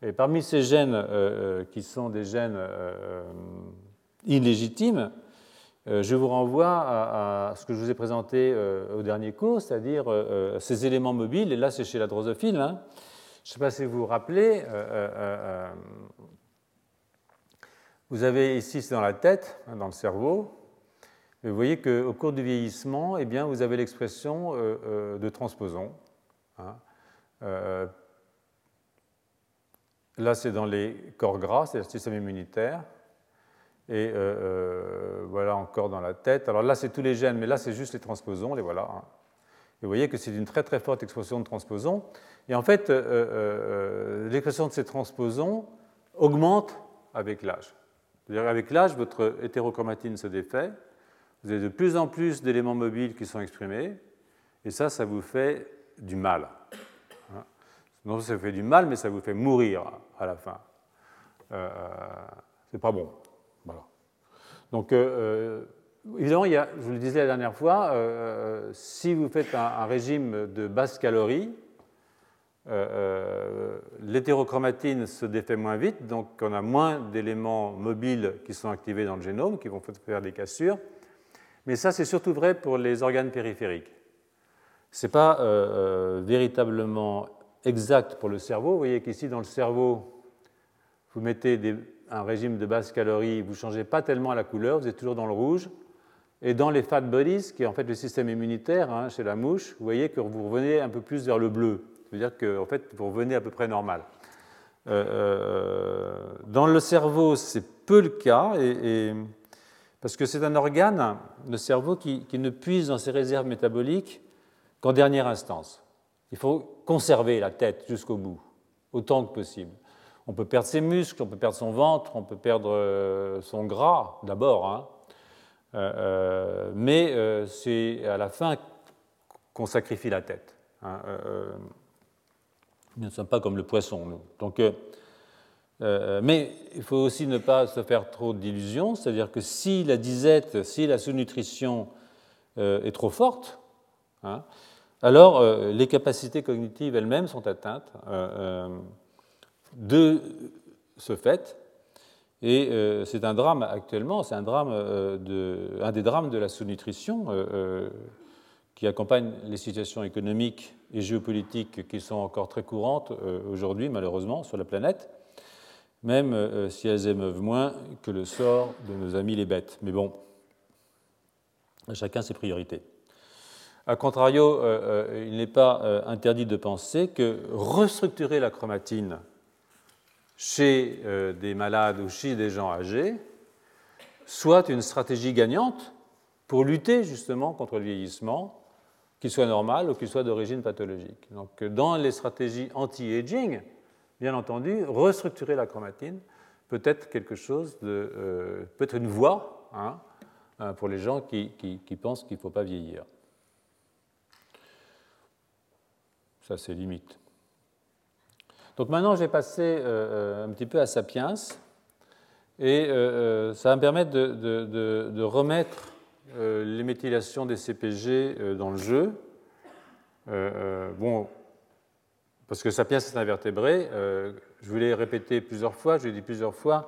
Et parmi ces gènes euh, euh, qui sont des gènes illégitimes, je vous renvoie à, ce que je vous ai présenté au dernier cours, c'est-à-dire ces éléments mobiles, et là c'est chez la drosophile. Hein. Je ne sais pas si vous vous rappelez, vous avez ici, c'est dans la tête, hein, dans le cerveau. Vous voyez qu'au cours du vieillissement, eh bien, vous avez l'expression euh, euh, de transposon. Hein. Euh, là, c'est dans les corps gras, c'est le système immunitaire. Et voilà encore dans la tête. Alors là, c'est tous les gènes, mais là, c'est juste les transposons, les voilà. Hein. Et vous voyez que c'est une très très forte expression de transposons. Et en fait, l'expression de ces transposons augmente avec l'âge. C'est-à-dire avec l'âge, votre hétérochromatine se défait, vous avez de plus en plus d'éléments mobiles qui sont exprimés, et ça, ça vous fait du mal. Hein. Non, ça vous fait du mal, mais ça vous fait mourir à la fin. Euh, c'est pas bon. Donc, euh, euh, évidemment, il y a, je vous le disais la dernière fois, euh, si vous faites un, un, régime de basse calorie, euh, euh, l'hétérochromatine se défait moins vite, donc on a moins d'éléments mobiles qui sont activés dans le génome, qui vont faire des cassures. Mais ça, c'est surtout vrai pour les organes périphériques. Ce n'est pas euh, véritablement exact pour le cerveau. Vous voyez qu'ici, dans le cerveau, vous mettez un régime de basse calorie, vous ne changez pas tellement la couleur, vous êtes toujours dans le rouge. Et dans les fat bodies, qui est en fait le système immunitaire hein, chez la mouche, vous voyez que vous revenez un peu plus vers le bleu veut dire que en fait, vous revenez à peu près normal. Euh, euh, dans le cerveau, c'est peu le cas, parce que c'est un organe, le cerveau, qui, ne puise dans ses réserves métaboliques qu'en dernière instance. Il faut conserver la tête jusqu'au bout, autant que possible. On peut perdre ses muscles, on peut perdre son ventre, on peut perdre euh, son gras d'abord, hein. mais c'est à la fin qu'on sacrifie la tête. Hein. Nous ne sommes pas comme le poisson, nous. Euh, euh, mais il faut aussi ne pas se faire trop d'illusions, c'est-à-dire que si la disette, si la sous-nutrition euh, est trop forte, hein, alors les capacités cognitives elles-mêmes sont atteintes de ce fait. Et c'est un drame actuellement, c'est un, drame, un des drames de la sous-nutrition qui accompagne les situations économiques et géopolitiques qui sont encore très courantes aujourd'hui, malheureusement, sur la planète, même euh, si elles émeuvent moins que le sort de nos amis les bêtes. Mais bon, chacun ses priorités. A contrario, euh, il n'est pas interdit de penser que restructurer la chromatine chez des malades ou chez des gens âgés soit une stratégie gagnante pour lutter justement contre le vieillissement qu'il soit normal ou qu'il soit d'origine pathologique. Donc, dans les stratégies anti-aging, bien entendu, restructurer la chromatine peut être quelque chose de. Euh, peut être une voie hein, euh, pour les gens qui, pensent qu'il ne faut pas vieillir. Ça, c'est limite. Donc maintenant, je vais passer euh, un petit peu à Sapiens. Et ça va me permettre de remettre les méthylations des CPG dans le jeu. Bon, parce que Sapiens est un vertébré, je vous l'ai répété plusieurs fois, je l'ai dit plusieurs fois,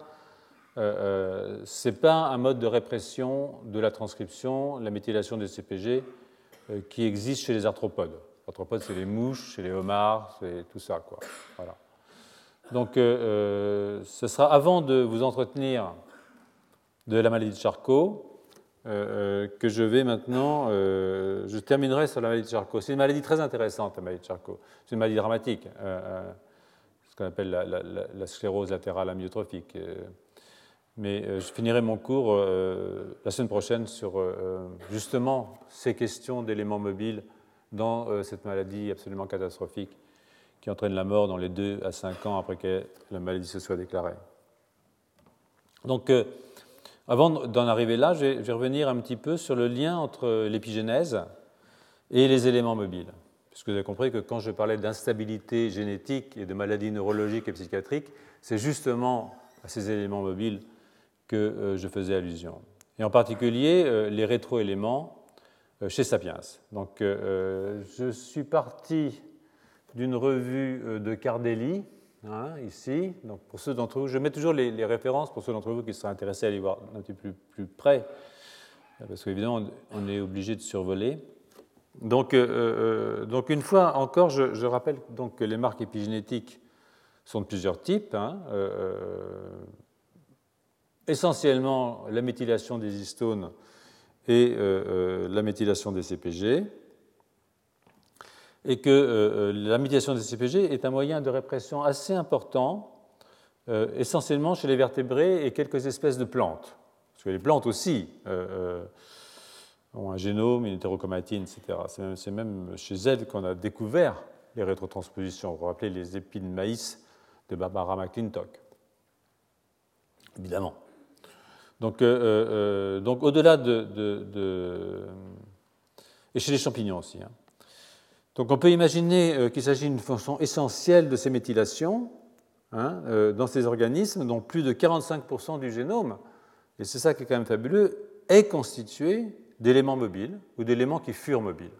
ce n'est pas un mode de répression de la transcription, la méthylation des CPG, qui existe chez les arthropodes. Les arthropodes, c'est les mouches, chez les homards, c'est tout ça. Quoi. Voilà. Donc, ce sera avant de vous entretenir de la maladie de Charcot, euh, euh, que je vais maintenant. Euh, je terminerai sur la maladie de Charcot. C'est une maladie très intéressante, la maladie de Charcot. C'est une maladie dramatique, ce qu'on appelle la, sclérose latérale amyotrophique. mais je finirai mon cours la semaine prochaine sur justement ces questions d'éléments mobiles dans cette maladie absolument catastrophique qui entraîne la mort dans les 2 à 5 ans après que la maladie se soit déclarée. Donc, avant d'en arriver là, je vais revenir un petit peu sur le lien entre l'épigénèse et les éléments mobiles. puisque vous avez compris que quand je parlais d'instabilité génétique et de maladies neurologiques et psychiatriques, c'est justement à ces éléments mobiles que euh, je faisais allusion. Et en particulier euh, les rétroéléments euh, chez Sapiens. Donc je suis parti d'une revue de Cardelli, hein, ici. Donc pour ceux d'entre vous, je mets toujours les, références pour ceux d'entre vous qui seraient intéressés à aller voir un petit peu plus, près, parce qu'évidemment on est obligé de survoler. Donc, donc, une fois encore, je, rappelle donc que les marques épigénétiques sont de plusieurs types. Hein, essentiellement la méthylation des histones et euh, euh, la méthylation des CPG, et que euh, la méthylation des CPG est un moyen de répression assez important, essentiellement chez les vertébrés et quelques espèces de plantes. Parce que les plantes aussi ont un génome, une hétérochromatine, etc. C'est même, chez elles qu'on a découvert les rétrotranspositions. Vous vous rappelez les épines de maïs de Barbara McClintock. Évidemment. Donc, euh, euh, euh, donc au-delà de, Et chez les champignons aussi. Hein. Donc on peut imaginer qu'il s'agit d'une fonction essentielle de ces méthylations hein, dans ces organismes dont plus de 45% du génome, et c'est ça qui est quand même fabuleux, est constitué d'éléments mobiles ou d'éléments qui furent mobiles.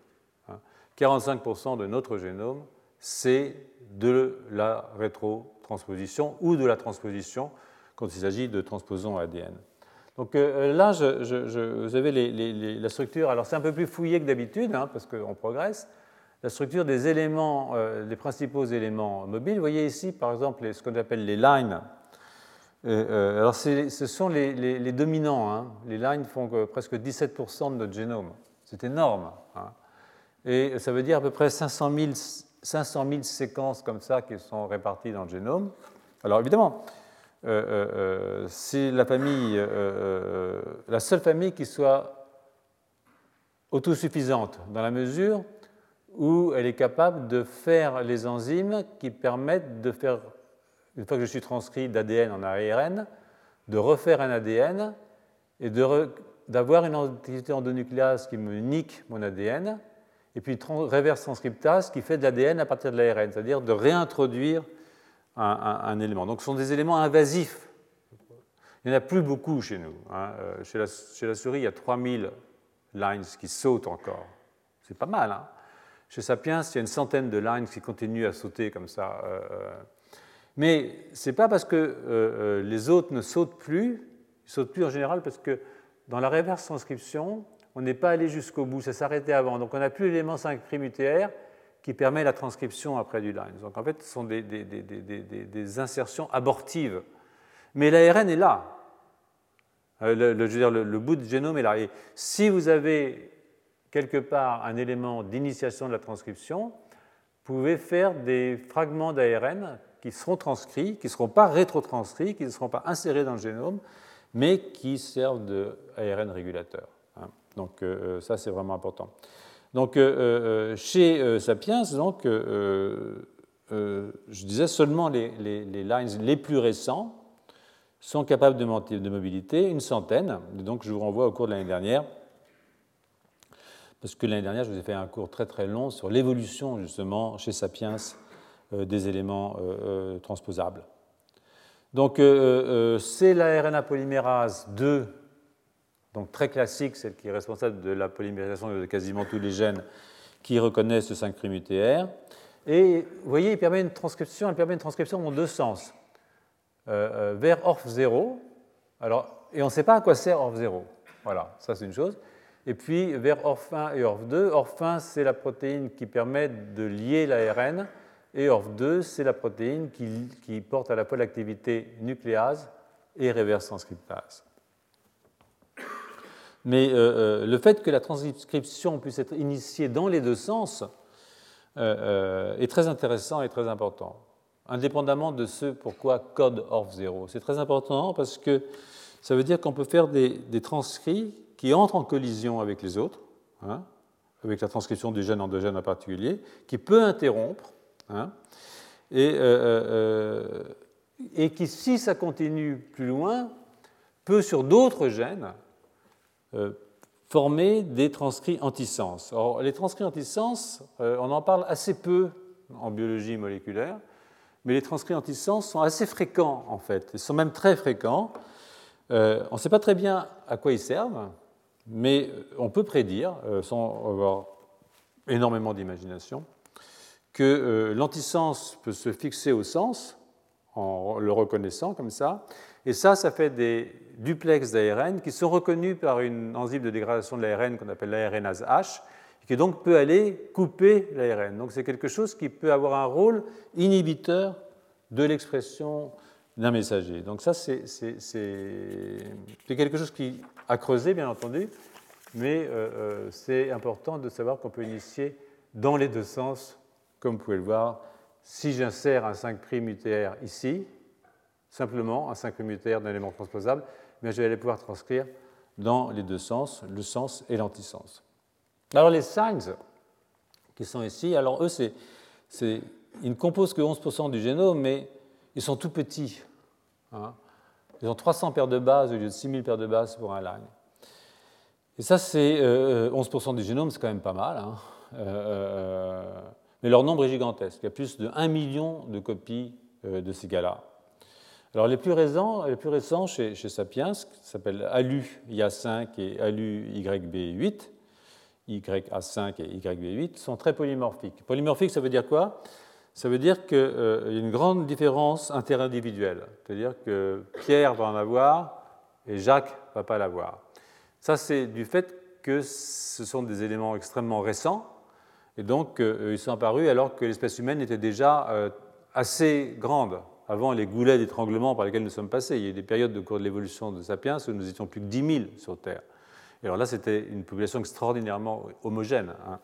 45% hein. de notre génome, c'est de la rétrotransposition ou de la transposition quand il s'agit de transposons ADN. Donc euh, là, vous avez la structure, alors c'est un peu plus fouillé que d'habitude, hein, parce qu'on progresse, la structure des éléments, euh, les principaux éléments mobiles. Vous voyez ici, par exemple, ce qu'on appelle les lines. Euh, alors ce sont les, dominants. Hein. Les lines font presque 17% de notre génome. C'est énorme. Hein. Et ça veut dire à peu près 500 000, 500 000 séquences comme ça qui sont réparties dans le génome. Alors évidemment, euh, euh, euh, c'est la famille, la seule famille qui soit autosuffisante dans la mesure où elle est capable de faire les enzymes qui permettent de faire, une fois que je suis transcrit d'ADN en ARN, de refaire un ADN et d'avoir une entité endonucléase qui me nique mon ADN, et puis reverse transcriptase qui fait de l'ADN à partir de l'ARN, c'est-à-dire de réintroduire un, élément. Donc ce sont des éléments invasifs. Il n'y en a plus beaucoup chez nous. Hein. Euh, chez, la, chez, la, souris, il y a 3000 lines qui sautent encore. C'est pas mal. Hein. Chez Sapiens, il y a une centaine de lines qui continuent à sauter comme ça. Euh, euh. mais ce n'est pas parce que les autres ne sautent plus, ils sautent plus en général parce que dans la reverse transcription, on n'est pas allé jusqu'au bout, ça s'arrêtait avant. Donc on n'a plus l'élément 5' UTR qui permet la transcription après du line. Donc en fait, ce sont des, insertions abortives. Mais l'ARN est là. Euh, le, je veux dire, le, bout de génome est là. Et si vous avez quelque part un élément d'initiation de la transcription, pouvez faire des fragments d'ARN qui seront transcrits, qui ne seront pas rétrotranscrits, qui ne seront pas insérés dans le génome, mais qui servent d'ARN régulateur. Hein. Donc euh, euh, ça, c'est vraiment important. Donc, euh, chez Sapiens, donc, je disais seulement les, lines les plus récents sont capables de, de mobilité, une centaine. donc, je vous renvoie au cours de l'année dernière, parce que l'année dernière, je vous ai fait un cours très très long sur l'évolution justement chez Sapiens des éléments transposables. Donc, c'est la RNA polymérase 2 donc très classique, celle qui est responsable de la polymérisation de quasiment tous les gènes qui reconnaissent le 5' UTR. Et vous voyez, il permet une transcription, elle permet une transcription dans deux sens. Euh, euh, vers ORF0, alors, et on ne sait pas à quoi sert ORF0. Voilà, ça c'est une chose. Et puis vers ORF1 et ORF2. ORF1, c'est la protéine qui permet de lier l'ARN, et ORF2, c'est la protéine qui, porte à la fois l'activité nucléase et reverse transcriptase. Mais euh, euh, le fait que la transcription puisse être initiée dans les deux sens euh, est très intéressant et très important, indépendamment de ce pourquoi code ORF0. C'est très important parce que ça veut dire qu'on peut faire des, transcrits qui entrent en collision avec les autres, hein, avec la transcription du gène endogène en particulier, qui peut interrompre, hein, et, et qui, si ça continue plus loin, peut sur d'autres gènes euh, former des transcrits antisens. Alors, les transcrits antisens, euh, on en parle assez peu en biologie moléculaire, mais les transcrits antisens sont assez fréquents en fait, ils sont même très fréquents. Euh, on ne sait pas très bien à quoi ils servent, mais on peut prédire, euh, sans avoir énormément d'imagination, que l'antisens peut se fixer au sens en le reconnaissant comme ça, et ça, ça fait des duplex d'ARN qui sont reconnus par une enzyme de dégradation de l'ARN qu'on appelle l'ARNase H, qui donc peut aller couper l'ARN. Donc c'est quelque chose qui peut avoir un rôle inhibiteur de l'expression d'un messager. Donc ça, c'est quelque chose qui a creusé, bien entendu, mais euh, euh, c'est important de savoir qu'on peut initier dans les deux sens, comme vous pouvez le voir. Si j'insère un 5' UTR ici, simplement un 5' UTR d'un élément transposable, mais je vais aller pouvoir transcrire dans les deux sens, le sens et l'antisens. Alors les signs qui sont ici, alors eux, c'est, ils ne composent que 11% du génome, mais ils sont tout petits. Hein. Ils ont 300 paires de bases au lieu de 6000 paires de bases pour un line. Et ça, c'est 11% euh, du génome, c'est quand même pas mal. Hein. Euh, euh, mais leur nombre est gigantesque. Il y a plus de 1 million de copies de ces gars-là. Alors les plus récents, les plus récents chez, Sapiens, qui s'appellent ALU IA5 et ALU YB8, YA5 et YB8, sont très polymorphiques. Polymorphique, ça veut dire quoi? Ça veut dire qu'il euh, y a une grande différence interindividuelle. C'est-à-dire que Pierre va en avoir et Jacques ne va pas l'avoir. Ça, c'est du fait que ce sont des éléments extrêmement récents, et donc euh, ils sont apparus alors que l'espèce humaine était déjà euh, assez grande avant les goulets d'étranglement par lesquels nous sommes passés. Il y a eu des périodes de cours de l'évolution de Sapiens où nous étions plus que 10 000 sur Terre. Et alors là, c'était une population extraordinairement homogène. Hein.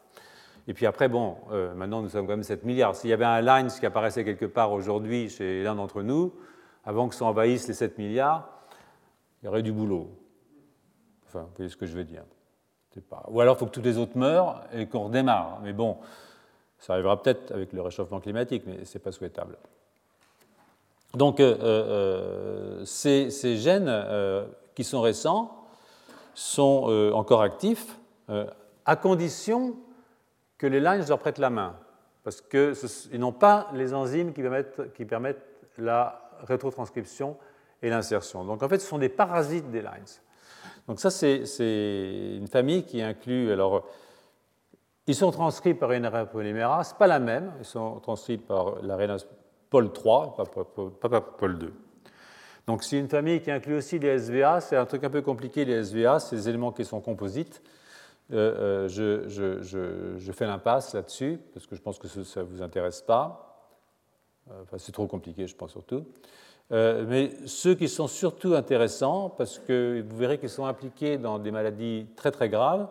Et puis après, bon, euh, maintenant nous sommes quand même 7 milliards. S'il y avait un Lines qui apparaissait quelque part aujourd'hui chez l'un d'entre nous, avant que ça envahisse les 7 milliards, il y aurait du boulot. Enfin, vous voyez ce que je veux dire. Ou alors il faut que tous les autres meurent et qu'on redémarre. Mais bon, ça arrivera peut-être avec le réchauffement climatique, mais ce n'est pas souhaitable. Donc euh, euh, ces, gènes qui sont récents sont encore actifs à condition que les lines leur prêtent la main, parce qu'ils n'ont pas les enzymes qui permettent, la rétrotranscription et l'insertion. Donc en fait, ce sont des parasites des lines. Donc ça, c'est une famille qui inclut... Alors, ils sont transcrits par une polymérase, pas la même, ils sont transcrits par l'ARNA Paul III, pas, Paul II. Donc c'est une famille qui inclut aussi les SVA, c'est un truc un peu compliqué les SVA, c'est des éléments qui sont composites. Euh, euh, je, fais l'impasse là-dessus, parce que je pense que ça ne vous intéresse pas. Euh, enfin, c'est trop compliqué, je pense surtout. mais ceux qui sont surtout intéressants, parce que vous verrez qu'ils sont impliqués dans des maladies très très graves,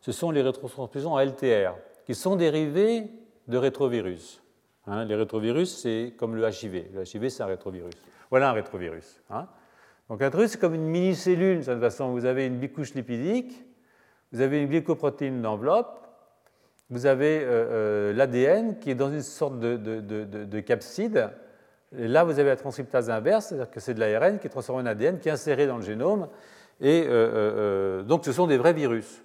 ce sont les rétrotransfusions à LTR, qui sont dérivés de rétrovirus. Hein, les rétrovirus, c'est comme le HIV. Le HIV, c'est un rétrovirus. Voilà un rétrovirus. Hein. Donc un rétrovirus, c'est comme une mini-cellule, de toute façon. Vous avez une bicouche lipidique, vous avez une glycoprotéine d'enveloppe, vous avez euh, euh, l'ADN qui est dans une sorte de, capside. Et là, vous avez la transcriptase inverse, c'est-à-dire que c'est de l'ARN qui est transformé en ADN, qui est inséré dans le génome. Et euh, donc, ce sont des vrais virus.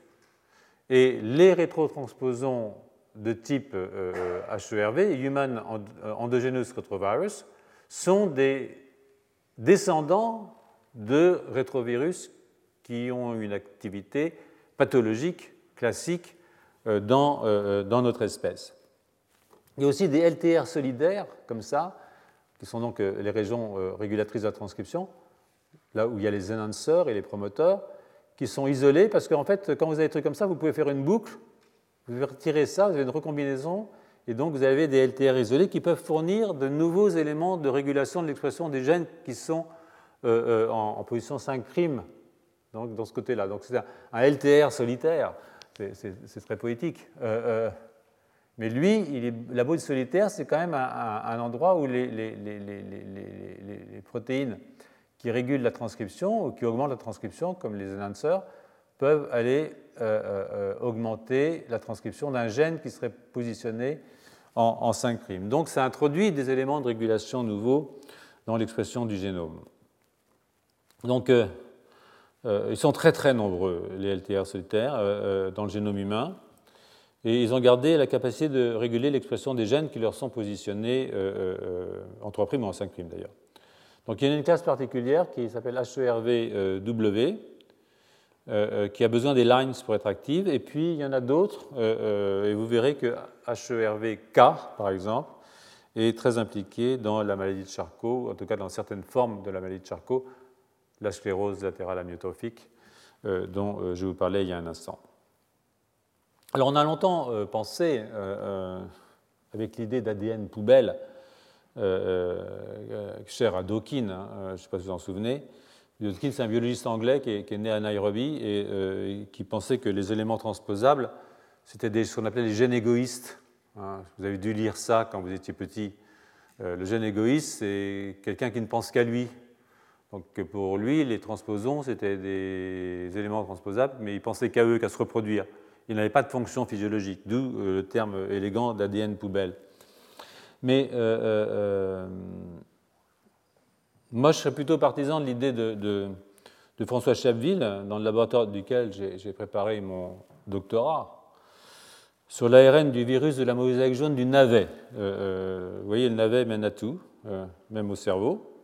Et les rétrotransposons de type HERV, euh, Human Endogenous Retrovirus, sont des descendants de rétrovirus qui ont une activité pathologique classique euh, dans, euh, dans notre espèce. Il y a aussi des LTR solidaires, comme ça, qui sont donc les régions régulatrices de la transcription, là où il y a les enhancers et les promoteurs, qui sont isolés parce qu'en fait, quand vous avez des trucs comme ça, vous pouvez faire une boucle vous retirez ça, vous avez une recombinaison, et donc vous avez des LTR isolés qui peuvent fournir de nouveaux éléments de régulation de l'expression des gènes qui sont euh, euh, en, position 5' donc, dans ce côté-là. Donc c'est un, LTR solitaire, c'est très poétique. Euh, mais lui, il est, la boîte solitaire, c'est quand même un, endroit où les, protéines qui régulent la transcription ou qui augmentent la transcription, comme les enhancers, peuvent aller euh, euh, euh, augmenter la transcription d'un gène qui serait positionné en, 5'. Donc ça introduit des éléments de régulation nouveaux dans l'expression du génome. Donc ils sont très très nombreux, les LTR solitaires, dans le génome humain. Et ils ont gardé la capacité de réguler l'expression des gènes qui leur sont positionnés en 3' ou en 5' d'ailleurs. Donc il y a une classe particulière qui s'appelle HERVW, qui a besoin des lines pour être active. Et puis il y en a d'autres, et vous verrez que HERVK, par exemple, est très impliqué dans la maladie de Charcot, en tout cas dans certaines formes de la maladie de Charcot, la sclérose latérale amyotrophique, dont je vous parlais il y a un instant. Alors on a longtemps euh, pensé, euh, euh, avec l'idée d'ADN poubelle, cher à Dawkins, hein, je ne sais pas si vous en souvenez, Dawkins, c'est un biologiste anglais qui est, né à Nairobi et qui pensait que les éléments transposables, c'était ce qu'on appelait les gènes égoïstes. Hein. Vous avez dû lire ça quand vous étiez petit. le gène égoïste, c'est quelqu'un qui ne pense qu'à lui. Donc pour lui, les transposons, c'était des éléments transposables, mais il pensait qu'à eux, qu'à se reproduire il n'avait pas de fonction physiologique, d'où euh, le terme élégant d'ADN poubelle. Mais euh, euh, moi, je serais plutôt partisan de l'idée de, François Chapville, dans le laboratoire duquel j'ai préparé mon doctorat, sur l'ARN du virus de la mosaïque jaune du navet. vous voyez, le navet mène à tout, même au cerveau.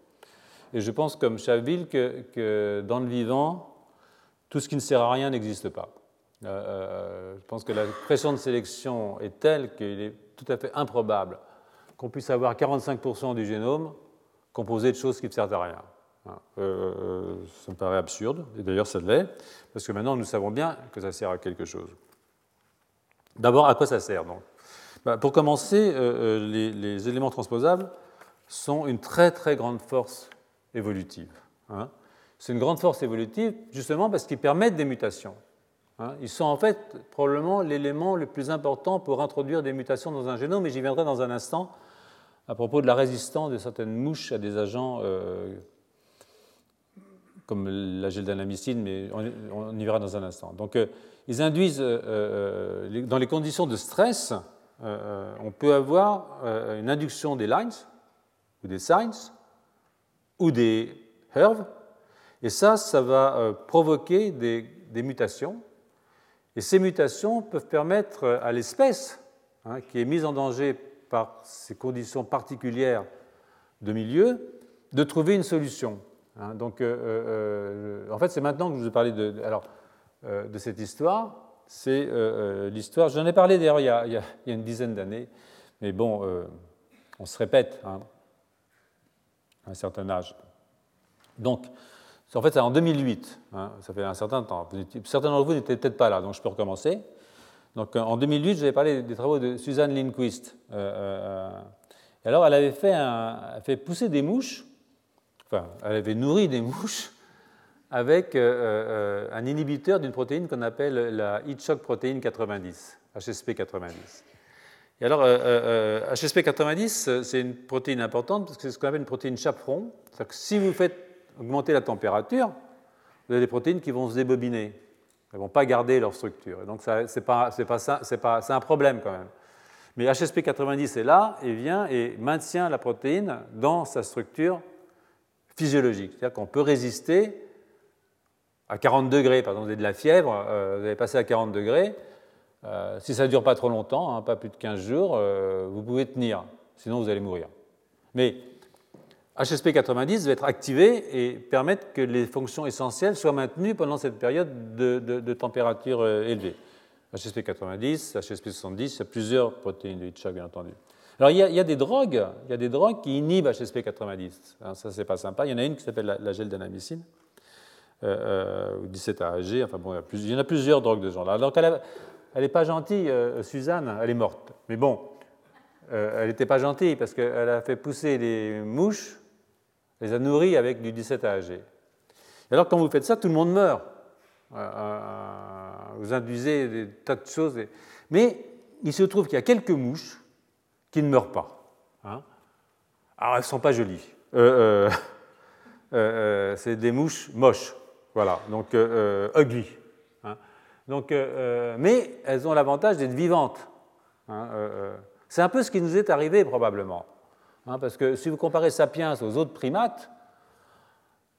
Et je pense, comme Chapville, que dans le vivant, tout ce qui ne sert à rien n'existe pas. Euh, euh, je pense que la pression de sélection est telle qu'il est tout à fait improbable qu'on puisse avoir 45% du génome composé de choses qui ne servent à rien. Hein, euh, ça me paraît absurde, et d'ailleurs ça l'est, parce que maintenant nous savons bien que ça sert à quelque chose. D'abord, à quoi ça sert donc? Bah, Pour commencer, les, éléments transposables sont une très très grande force évolutive. Hein. C'est une grande force évolutive justement parce qu'ils permettent des mutations. Hein. Ils sont en fait probablement l'élément le plus important pour introduire des mutations dans un génome, et j'y viendrai dans un instant à propos de la résistance de certaines mouches à des agents euh, comme la geldanamycine, mais on, y verra dans un instant. Donc, euh, ils induisent, euh, dans les conditions de stress, on peut avoir une induction des lines, ou des signs, ou des herves, et ça, ça va provoquer des mutations et ces mutations peuvent permettre à l'espèce, hein, qui est mise en danger par ces conditions particulières de milieu, de trouver une solution. Hein. donc, euh, euh, en fait, c'est maintenant que je vous ai parlé de, alors, euh, de cette histoire. C'est l'histoire, j'en ai parlé d'ailleurs il, y a une dizaine d'années, mais bon, on se répète hein, un certain âge. Donc, en fait, c'est en 2008, hein, ça fait un certain temps. Certains d'entre vous n'étaient peut-être pas là, donc je peux recommencer. Donc, en 2008, j'avais parlé des travaux de Suzanne Lindquist. Euh, euh, et alors, elle avait fait, pousser des mouches, enfin, elle avait nourri des mouches avec euh, un inhibiteur d'une protéine qu'on appelle la heat shock protéine 90, HSP 90. Et alors, HSP 90, c'est une protéine importante parce que c'est ce qu'on appelle une protéine chaperon. C'est-à-dire que si vous faites augmenter la température, vous avez des protéines qui vont se débobiner. Elles ne vont pas garder leur structure. donc, c'est un problème quand même. Mais HSP90 est là et vient et maintient la protéine dans sa structure physiologique. C'est-à-dire qu'on peut résister à 40 degrés. Par exemple, vous avez de la fièvre, euh, vous avez passé à 40 degrés. Euh, si ça ne dure pas trop longtemps, hein, pas plus de 15 jours, euh, vous pouvez tenir. Sinon, vous allez mourir. Mais HSP90 va être activé et permettre que les fonctions essentielles soient maintenues pendant cette période de, température euh, élevée. HSP90, HSP70, il y a plusieurs protéines de Hitchcock, bien entendu. Alors, il y, a, des drogues, il y a des drogues qui inhibent HSP90. Alors, ça, c'est pas sympa. Il y en a une qui s'appelle la, la geldanamycine, euh, ou 17-AG. Enfin, bon, il y, en a plusieurs drogues de ce genre-là. Donc, elle n'est pas gentille, euh, Suzanne, elle est morte. Mais bon, elle n'était pas gentille parce qu'elle a fait pousser les mouches les a nourris avec du 17 AG. Et alors, quand vous faites ça, tout le monde meurt. Euh, euh, vous induisez des tas de choses. Mais il se trouve qu'il y a quelques mouches qui ne meurent pas. Hein. Alors, elles ne sont pas jolies. Euh, c'est des mouches moches. Voilà, donc ugly. Donc, mais elles ont l'avantage d'être vivantes. Hein, c'est un peu ce qui nous est arrivé probablement. Hein, parce que si vous comparez Sapiens aux autres primates,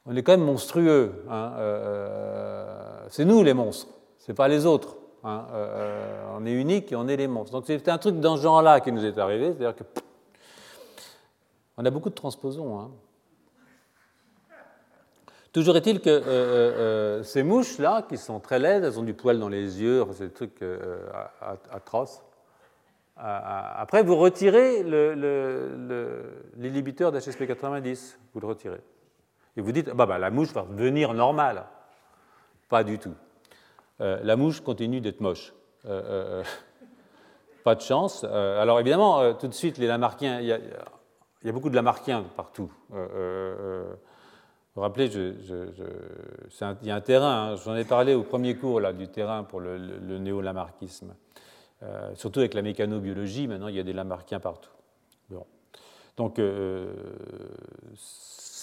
on est quand même monstrueux. Hein, euh, c'est nous les monstres, c'est pas les autres. Euh, on est unique et on est les monstres. Donc c'est un truc dans ce genre-là qui nous est arrivé, c'est-à-dire que on a beaucoup de transposons. Toujours est-il que ces mouches-là, qui sont très laides, elles ont du poil dans les yeux, c'est des trucs atroces. Après, vous retirez l'inhibiteur d'HSP90, vous le retirez. Et vous dites, bah, bah, la mouche va devenir normale. Pas du tout. Euh, la mouche continue d'être moche. Euh, euh, pas de chance. alors évidemment, tout de suite, les Lamarckiens, il y, a, beaucoup de Lamarckiens partout. Vous vous rappelez, il y a un terrain, hein, j'en ai parlé au premier cours là, du terrain pour le, le néo-lamarckisme. surtout avec la mécanobiologie, maintenant il y a des Lamarckiens partout. Donc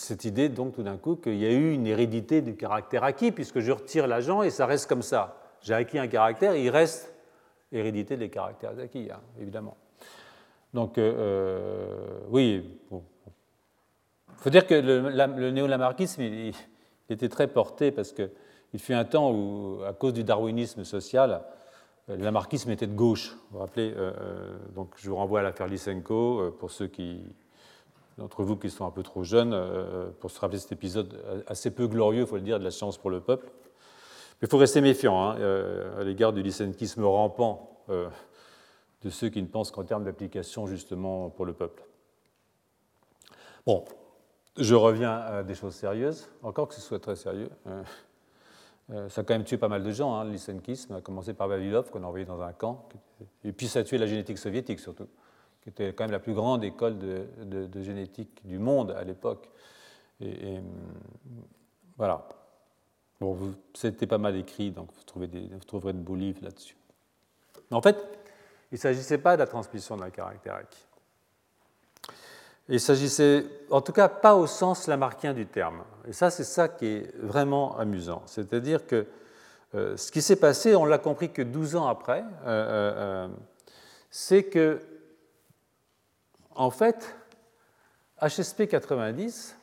cette idée, donc, tout d'un coup, qu'il y a eu une hérédité du caractère acquis, puisque je retire l'agent et ça reste comme ça. J'ai acquis un caractère, il reste hérédité des caractères acquis, hein, évidemment. Donc, euh, euh, oui, il faut dire que le, il, était très porté parce qu'il fut un temps où, à cause du darwinisme social, le lamarckisme était de gauche. Vous vous rappelez euh, Donc, je vous renvoie à l'affaire Lysenko, pour ceux qui d'entre vous qui sont un peu trop jeunes euh, pour se rappeler cet épisode assez peu glorieux, il faut le dire, de la science pour le peuple. Mais il faut rester méfiant hein, euh, à l'égard du lysenkisme rampant euh, de ceux qui ne pensent qu'en termes d'application justement pour le peuple. Bon, je reviens à des choses sérieuses, encore que ce soit très sérieux. ça a quand même tué pas mal de gens, hein, le à commencer par Vavilov, qu'on a envoyé dans un camp, et puis ça a tué la génétique soviétique surtout qui était quand même la plus grande école de, génétique du monde à l'époque. Et, voilà. Bon, c'était pas mal écrit, donc vous, trouverez de beaux livres là-dessus. En fait, il ne s'agissait pas de la transmission d'un caractère. Il s'agissait, en tout cas, pas au sens lamarckien du terme. Et ça, c'est ça qui est vraiment amusant. C'est-à-dire que euh, ce qui s'est passé, on l'a compris que 12 ans après, euh, euh, c'est que en fait, HSP 90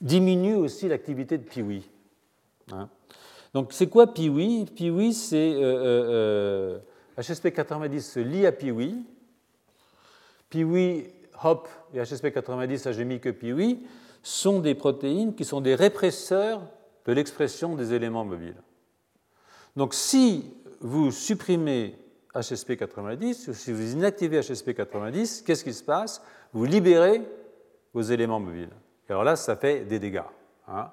diminue aussi l'activité de Piwi. Hein. Donc c'est quoi Piwi Piwi, c'est HSP 90 se lie à Piwi. Piwi, HOP et HSP 90, ça j'ai mis que Piwi, sont des protéines qui sont des répresseurs de l'expression des éléments mobiles. Donc si vous supprimez HSP 90, si vous inactivez HSP 90, qu'est-ce qui se passe? Vous libérez vos éléments mobiles. Et alors là, ça fait des dégâts. Hein.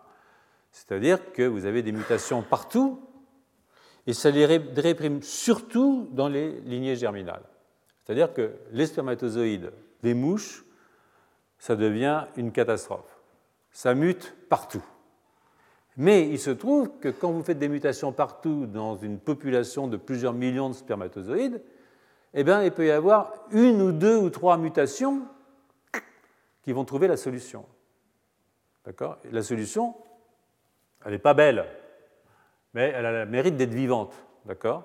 C'est-à-dire que vous avez des mutations partout, et ça les réprime surtout dans les lignées germinales. C'est-à-dire que les spermatozoïdes des mouches, ça devient une catastrophe. Ça mute partout. Mais il se trouve que quand vous faites des mutations partout dans une population de plusieurs millions de spermatozoïdes, eh bien, il peut y avoir une ou deux ou trois mutations qui vont trouver la solution. D'accord? La solution, elle n'est pas belle, mais elle a le mérite d'être vivante. D'accord?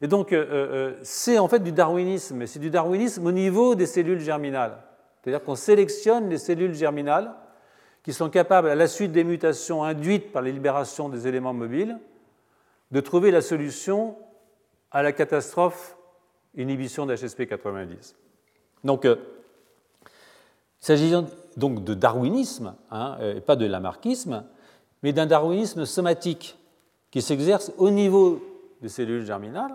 Et donc, euh, euh, c'est en fait du darwinisme, c'est du darwinisme au niveau des cellules germinales. C'est-à-dire qu'on sélectionne les cellules germinales qui sont capables, à la suite des mutations induites par les libérations des éléments mobiles, de trouver la solution à la catastrophe inhibition d'HSP 90. Donc, euh, il s'agit donc de darwinisme, hein, et pas de lamarckisme, mais d'un darwinisme somatique qui s'exerce au niveau des cellules germinales,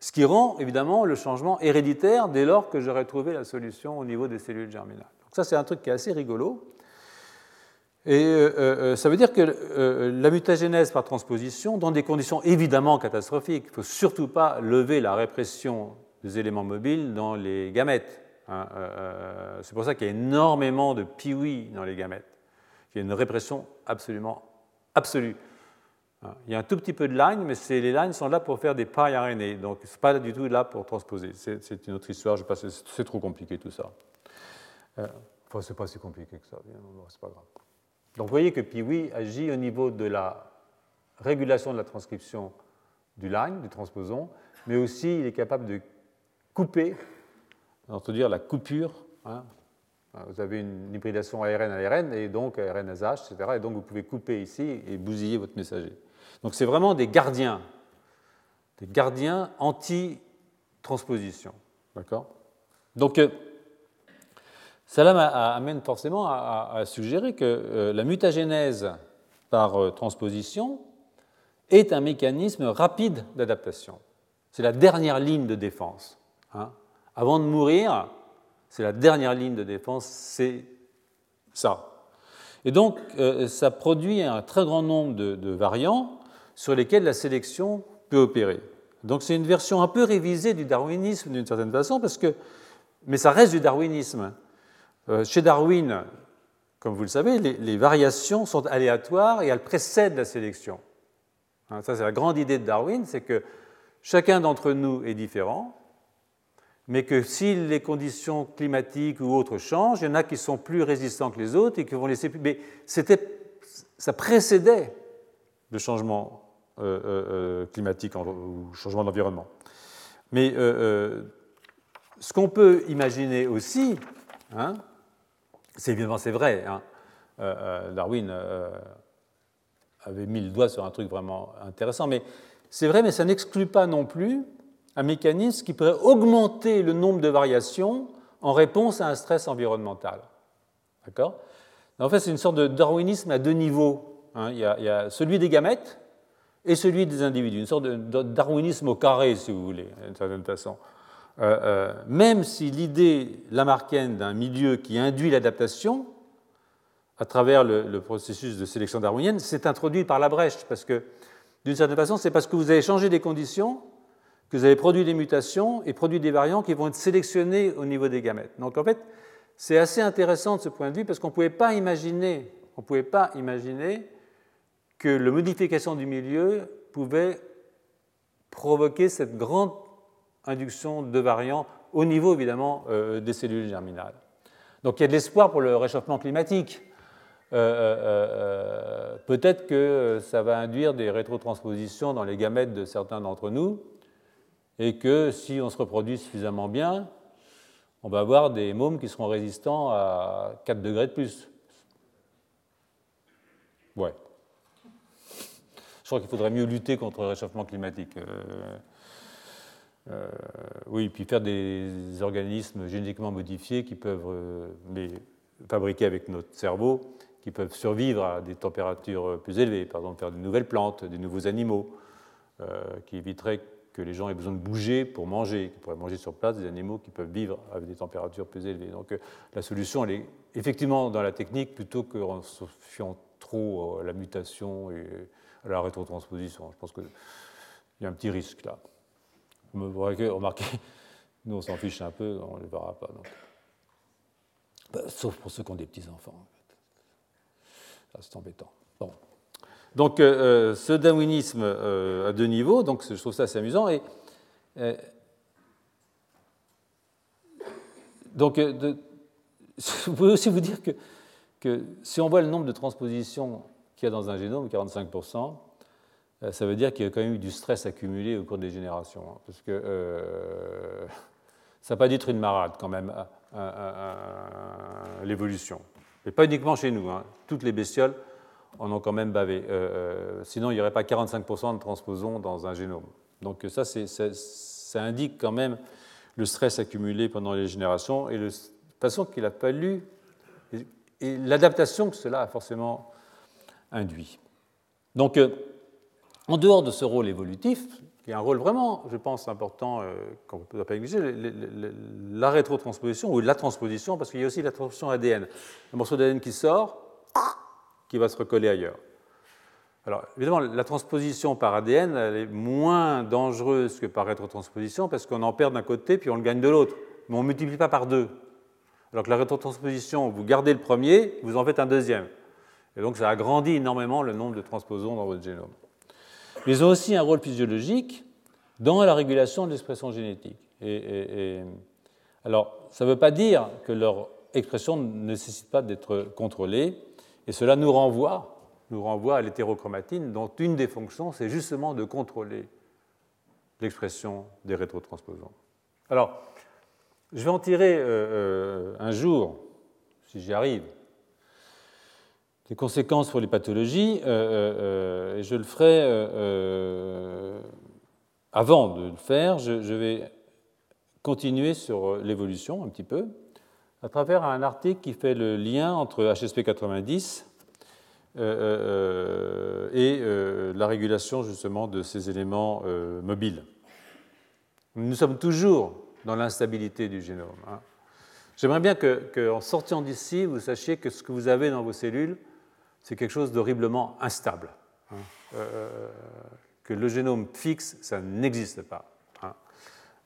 ce qui rend évidemment le changement héréditaire dès lors que j'aurai trouvé la solution au niveau des cellules germinales. Donc ça, c'est un truc qui est assez rigolo. Et euh, euh, ça veut dire que euh, la mutagénèse par transposition, dans des conditions évidemment catastrophiques, il ne faut surtout pas lever la répression des éléments mobiles dans les gamètes. Hein, c'est pour ça qu'il y a énormément de piouis dans les gamètes. Il y a une répression absolument absolue. Hein, il y a un tout petit peu de lignes, mais les lignes sont là pour faire des pailles RNA, donc ce n'est pas du tout là pour transposer. C'est une autre histoire, c'est trop compliqué tout ça. enfin, c'est pas si compliqué que ça, c'est pas grave. Donc vous voyez que Piwi agit au niveau de la régulation de la transcription du line, du transposon, mais aussi il est capable de couper, dire la coupure, hein, Vous avez une hybridation ARN-ARN et donc ARN-ASH, etc. Et donc vous pouvez couper ici et bousiller votre messager. Donc c'est vraiment des gardiens, des gardiens anti-transposition. D'accord? Donc euh, cela amène forcément à, suggérer que euh, la mutagénèse par euh, transposition est un mécanisme rapide d'adaptation. C'est la dernière ligne de défense. Hein. Avant de mourir, c'est la dernière ligne de défense, c'est ça. Et donc, euh, ça produit un très grand nombre de, variants sur lesquels la sélection peut opérer. Donc, c'est une version un peu révisée du darwinisme d'une certaine façon, parce que, mais ça reste du darwinisme. Euh, chez Darwin, comme vous le savez, les, variations sont aléatoires et elles précèdent la sélection. Hein, ça, c'est la grande idée de Darwin, c'est que chacun d'entre nous est différent, mais que si les conditions climatiques ou autres changent, il y en a qui sont plus résistants que les autres et qui vont laisser plus. Mais ça précédait le changement climatique ou changement d'environnement. Mais ce qu'on peut imaginer aussi, hein, c'est évidemment c'est vrai, hein, Darwin avait mis le doigt sur un truc vraiment intéressant, mais c'est vrai, mais ça n'exclut pas non plus un mécanisme qui pourrait augmenter le nombre de variations en réponse à un stress environnemental. D'accord? En fait, c'est une sorte de darwinisme à deux niveaux. Hein. il, y a, celui des gamètes et celui des individus, une sorte de darwinisme au carré, si vous voulez, d'une certaine façon. Euh, euh, même si l'idée lamarckienne d'un milieu qui induit l'adaptation, à travers le, processus de sélection darwinienne, s'est introduite par la brèche, parce que, d'une certaine façon, c'est parce que vous avez changé des conditions que vous avez produit des mutations et produit des variants qui vont être sélectionnés au niveau des gamètes. Donc en fait, c'est assez intéressant de ce point de vue parce qu'on ne pouvait pas imaginer, on pouvait pas imaginer que la modification du milieu pouvait provoquer cette grande induction de variants au niveau évidemment euh, des cellules germinales. Donc il y a de l'espoir pour le réchauffement climatique. Euh, euh, peut-être que ça va induire des rétrotranspositions dans les gamètes de certains d'entre nous, et que si on se reproduit suffisamment bien, on va avoir des mômes qui seront résistants à 4 degrés de plus. Ouais. Je crois qu'il faudrait mieux lutter contre le réchauffement climatique. Euh, euh, oui, puis faire des organismes génétiquement modifiés qui peuvent, euh, mais fabriqués avec notre cerveau, qui peuvent survivre à des températures plus élevées. Par exemple, faire de nouvelles plantes, des nouveaux animaux, qui éviteraient que les gens aient besoin de bouger pour manger, qu'ils pourraient manger sur place des animaux qui peuvent vivre avec des températures plus élevées. Donc la solution, elle est effectivement dans la technique plutôt qu'en se fiant trop à la mutation et la rétrotransposition. Je pense qu'il y a un petit risque là. Vous remarquez, nous on s'en fiche un peu, on ne les verra pas. Bah, sauf pour ceux qui ont des petits-enfants. En fait. C'est embêtant. Bon. Donc euh, euh, ce darwinisme euh, à deux niveaux, donc je trouve ça assez amusant. Et, donc je aussi vous dire que, si on voit le nombre de transpositions qu'il y a dans un génome, 45%, ça veut dire qu'il y a quand même eu du stress accumulé au cours des générations. Hein, parce que ça n'a pas d'être une marade quand même, l'évolution. Et pas uniquement chez nous, hein. toutes les bestioles en ont quand même bavé. Euh, euh, sinon, il n'y aurait pas 45% de transposons dans un génome. Donc ça, ça indique quand même le stress accumulé pendant les générations et la façon qu'il a fallu, et, l'adaptation que cela a forcément induit. Donc, euh, en dehors de ce rôle évolutif, qui est un rôle vraiment, je pense, important, qu'on ne peut pas négliger, la rétrotransposition ou la transposition, parce qu'il y a aussi la transposition ADN. Un morceau d'ADN qui sort, qui va se recoller ailleurs. Alors, évidemment, la transposition par ADN, elle est moins dangereuse que par rétrotransposition parce qu'on en perd d'un côté puis on le gagne de l'autre. Mais on ne multiplie pas par deux. Alors que la rétrotransposition, vous gardez le premier, vous en faites un deuxième. Et donc, ça agrandit énormément le nombre de transposons dans votre génome. ils ont aussi un rôle physiologique dans la régulation de l'expression génétique. alors, ça ne veut pas dire que leur expression ne nécessite pas d'être contrôlée. Et cela nous renvoie, nous renvoie à l'hétérochromatine, dont une des fonctions, c'est justement de contrôler l'expression des rétrotransposons. Alors, je vais en tirer euh, euh, un jour si j'y arrive. Les conséquences pour les pathologies, et je le ferai avant de le faire, je, vais continuer sur l'évolution un petit peu à travers un article qui fait le lien entre HSP 90 et la régulation justement de ces éléments mobiles. Nous sommes toujours dans l'instabilité du génome. Hein. J'aimerais bien qu'en sortant d'ici, vous sachiez que ce que vous avez dans vos cellules, c'est quelque chose d'horriblement instable. Hein. Euh, que le génome fixe, ça n'existe pas. Hein.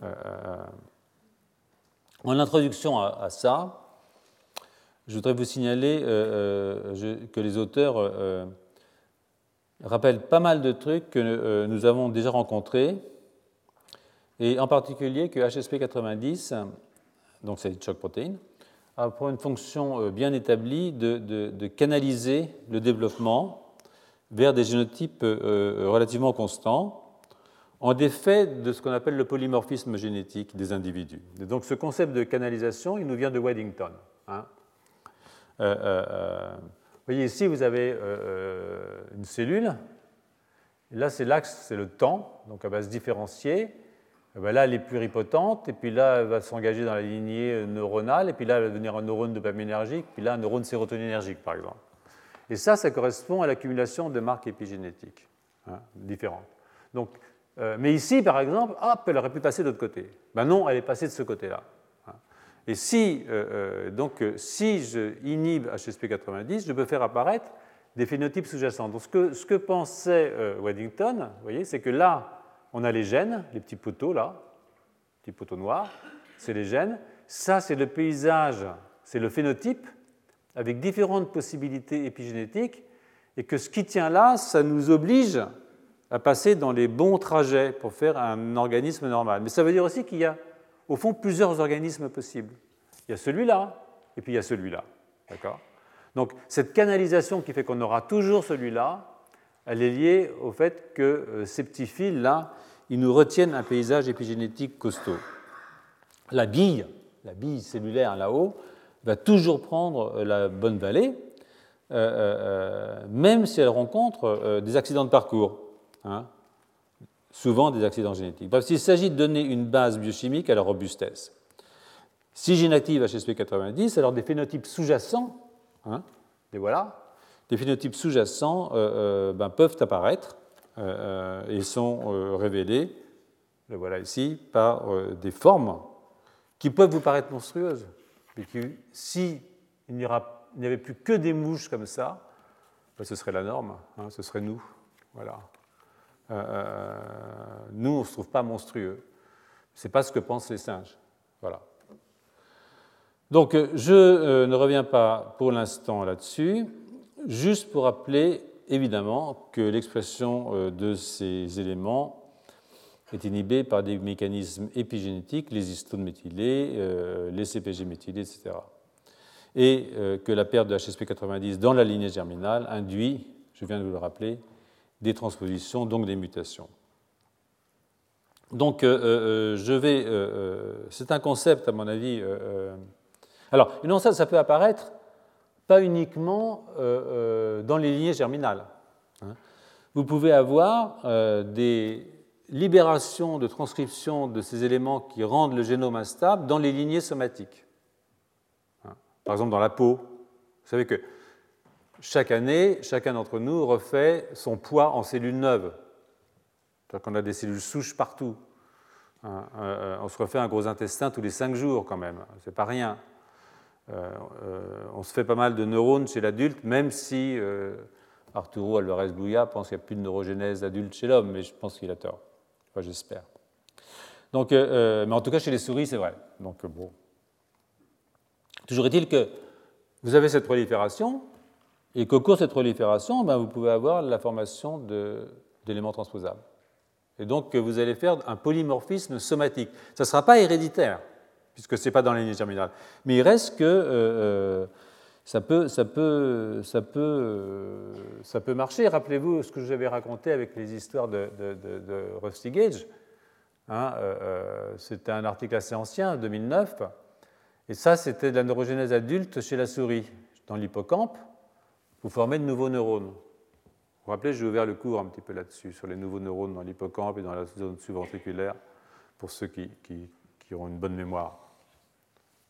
Euh, en introduction à, ça, je voudrais vous signaler euh, que les auteurs rappellent pas mal de trucs que nous avons déjà rencontrés et en particulier que HSP90, donc c'est le choc protéine, a pour une fonction euh, bien établie de, canaliser le développement vers des génotypes euh, relativement constants en défait de ce qu'on appelle le polymorphisme génétique des individus. Donc ce concept de canalisation, il nous vient de Weddington. Hein. Euh, vous voyez ici, vous avez une cellule. là, c'est l'axe, c'est le temps, donc elle va se différencier. Eh ben là, elle est pluripotente, et puis là, elle va s'engager dans la lignée neuronale, et puis là, elle va devenir un neurone dopaminergique, puis là, un neurone sérotoninergique, par exemple. Et ça, ça correspond à l'accumulation de marques épigénétiques hein, différentes. Donc, euh, mais ici, par exemple, hop, elle aurait pu passer de l'autre côté. Ben non, elle est passée de ce côté-là. Hein. Et si, euh, euh, donc, si je inhibe HSP90, je peux faire apparaître des phénotypes sous-jacents. Donc, ce que, pensait Weddington, vous voyez, c'est que là, on a les gènes, les petits poteaux là, petits poteaux noirs, c'est les gènes. Ça, c'est le paysage, c'est le phénotype, avec différentes possibilités épigénétiques, et que ce qui tient là, ça nous oblige à passer dans les bons trajets pour faire un organisme normal. Mais ça veut dire aussi qu'il y a, au fond, plusieurs organismes possibles. Il y a celui-là, et puis il y a celui-là. D'accord? Donc, cette canalisation qui fait qu'on aura toujours celui-là, elle est liée au fait que euh, ces petits fils-là, ils nous retiennent un paysage épigénétique costaud. La bille, la bille cellulaire là-haut, va toujours prendre euh, la bonne vallée, euh, même si elle rencontre des accidents de parcours, hein, souvent des accidents génétiques. Parce qu'il s'agit de donner une base biochimique à la robustesse. Si j'inactive HSP90, alors des phénotypes sous-jacents, hein, et voilà, des phénotypes sous-jacents euh, euh, ben, peuvent apparaître euh, et sont révélés, le voilà ici, par des formes qui peuvent vous paraître monstrueuses, mais qui, si il n'y avait plus que des mouches comme ça, ben, ce serait la norme, hein, ce serait nous. Nous, on ne se trouve pas monstrueux. Ce n'est pas ce que pensent les singes. Donc, je ne reviens pas pour l'instant là-dessus. Juste pour rappeler évidemment que l'expression euh, de ces éléments est inhibée par des mécanismes épigénétiques, les histones méthylés, euh, les CPG méthylés, etc. Et euh, que la perte de HSP90 dans la lignée germinale induit, je viens de vous le rappeler, des transpositions, donc des mutations. Donc, je vais. c'est un concept, à mon avis. alors, une ça, ça peut apparaître pas uniquement euh, euh, dans les lignées germinales. Hein. Vous pouvez avoir euh, des libérations de transcription de ces éléments qui rendent le génome instable dans les lignées somatiques. Hein. Par exemple, dans la peau. Vous savez que chaque année, chacun d'entre nous refait son poids en cellules neuves. cest qu'on a des cellules souches partout. Hein. on se refait un gros intestin tous les cinq jours quand même. C'est pas rien. Euh, euh, on se fait pas mal de neurones chez l'adulte, même si euh, Arturo Alvarez Bouya pense qu'il n'y a plus de neurogénèse adulte chez l'homme, mais je pense qu'il a tort. J'espère. Donc, mais en tout cas, chez les souris, c'est vrai. Donc, bon. Toujours est-il que vous avez cette prolifération, et qu'au cours de cette prolifération, ben, vous pouvez avoir la formation d'éléments transposables. Et donc, vous allez faire un polymorphisme somatique. Ça ne sera pas héréditaire puisque ce n'est pas dans la germinale. Mais il reste que euh, euh, ça, peut, ça, peut, ça, peut, euh, ça peut marcher. Rappelez-vous ce que je vous avais raconté avec les histoires de, de, Rusty Gage. Hein, C'était un article assez ancien, 2009. Et ça, c'était de la neurogénèse adulte chez la souris. Dans l'hippocampe, vous formez de nouveaux neurones. Vous vous rappelez, j'ai ouvert le cours un petit peu là-dessus, sur les nouveaux neurones dans l'hippocampe et dans la zone subventriculaire, pour ceux qui, ont une bonne mémoire.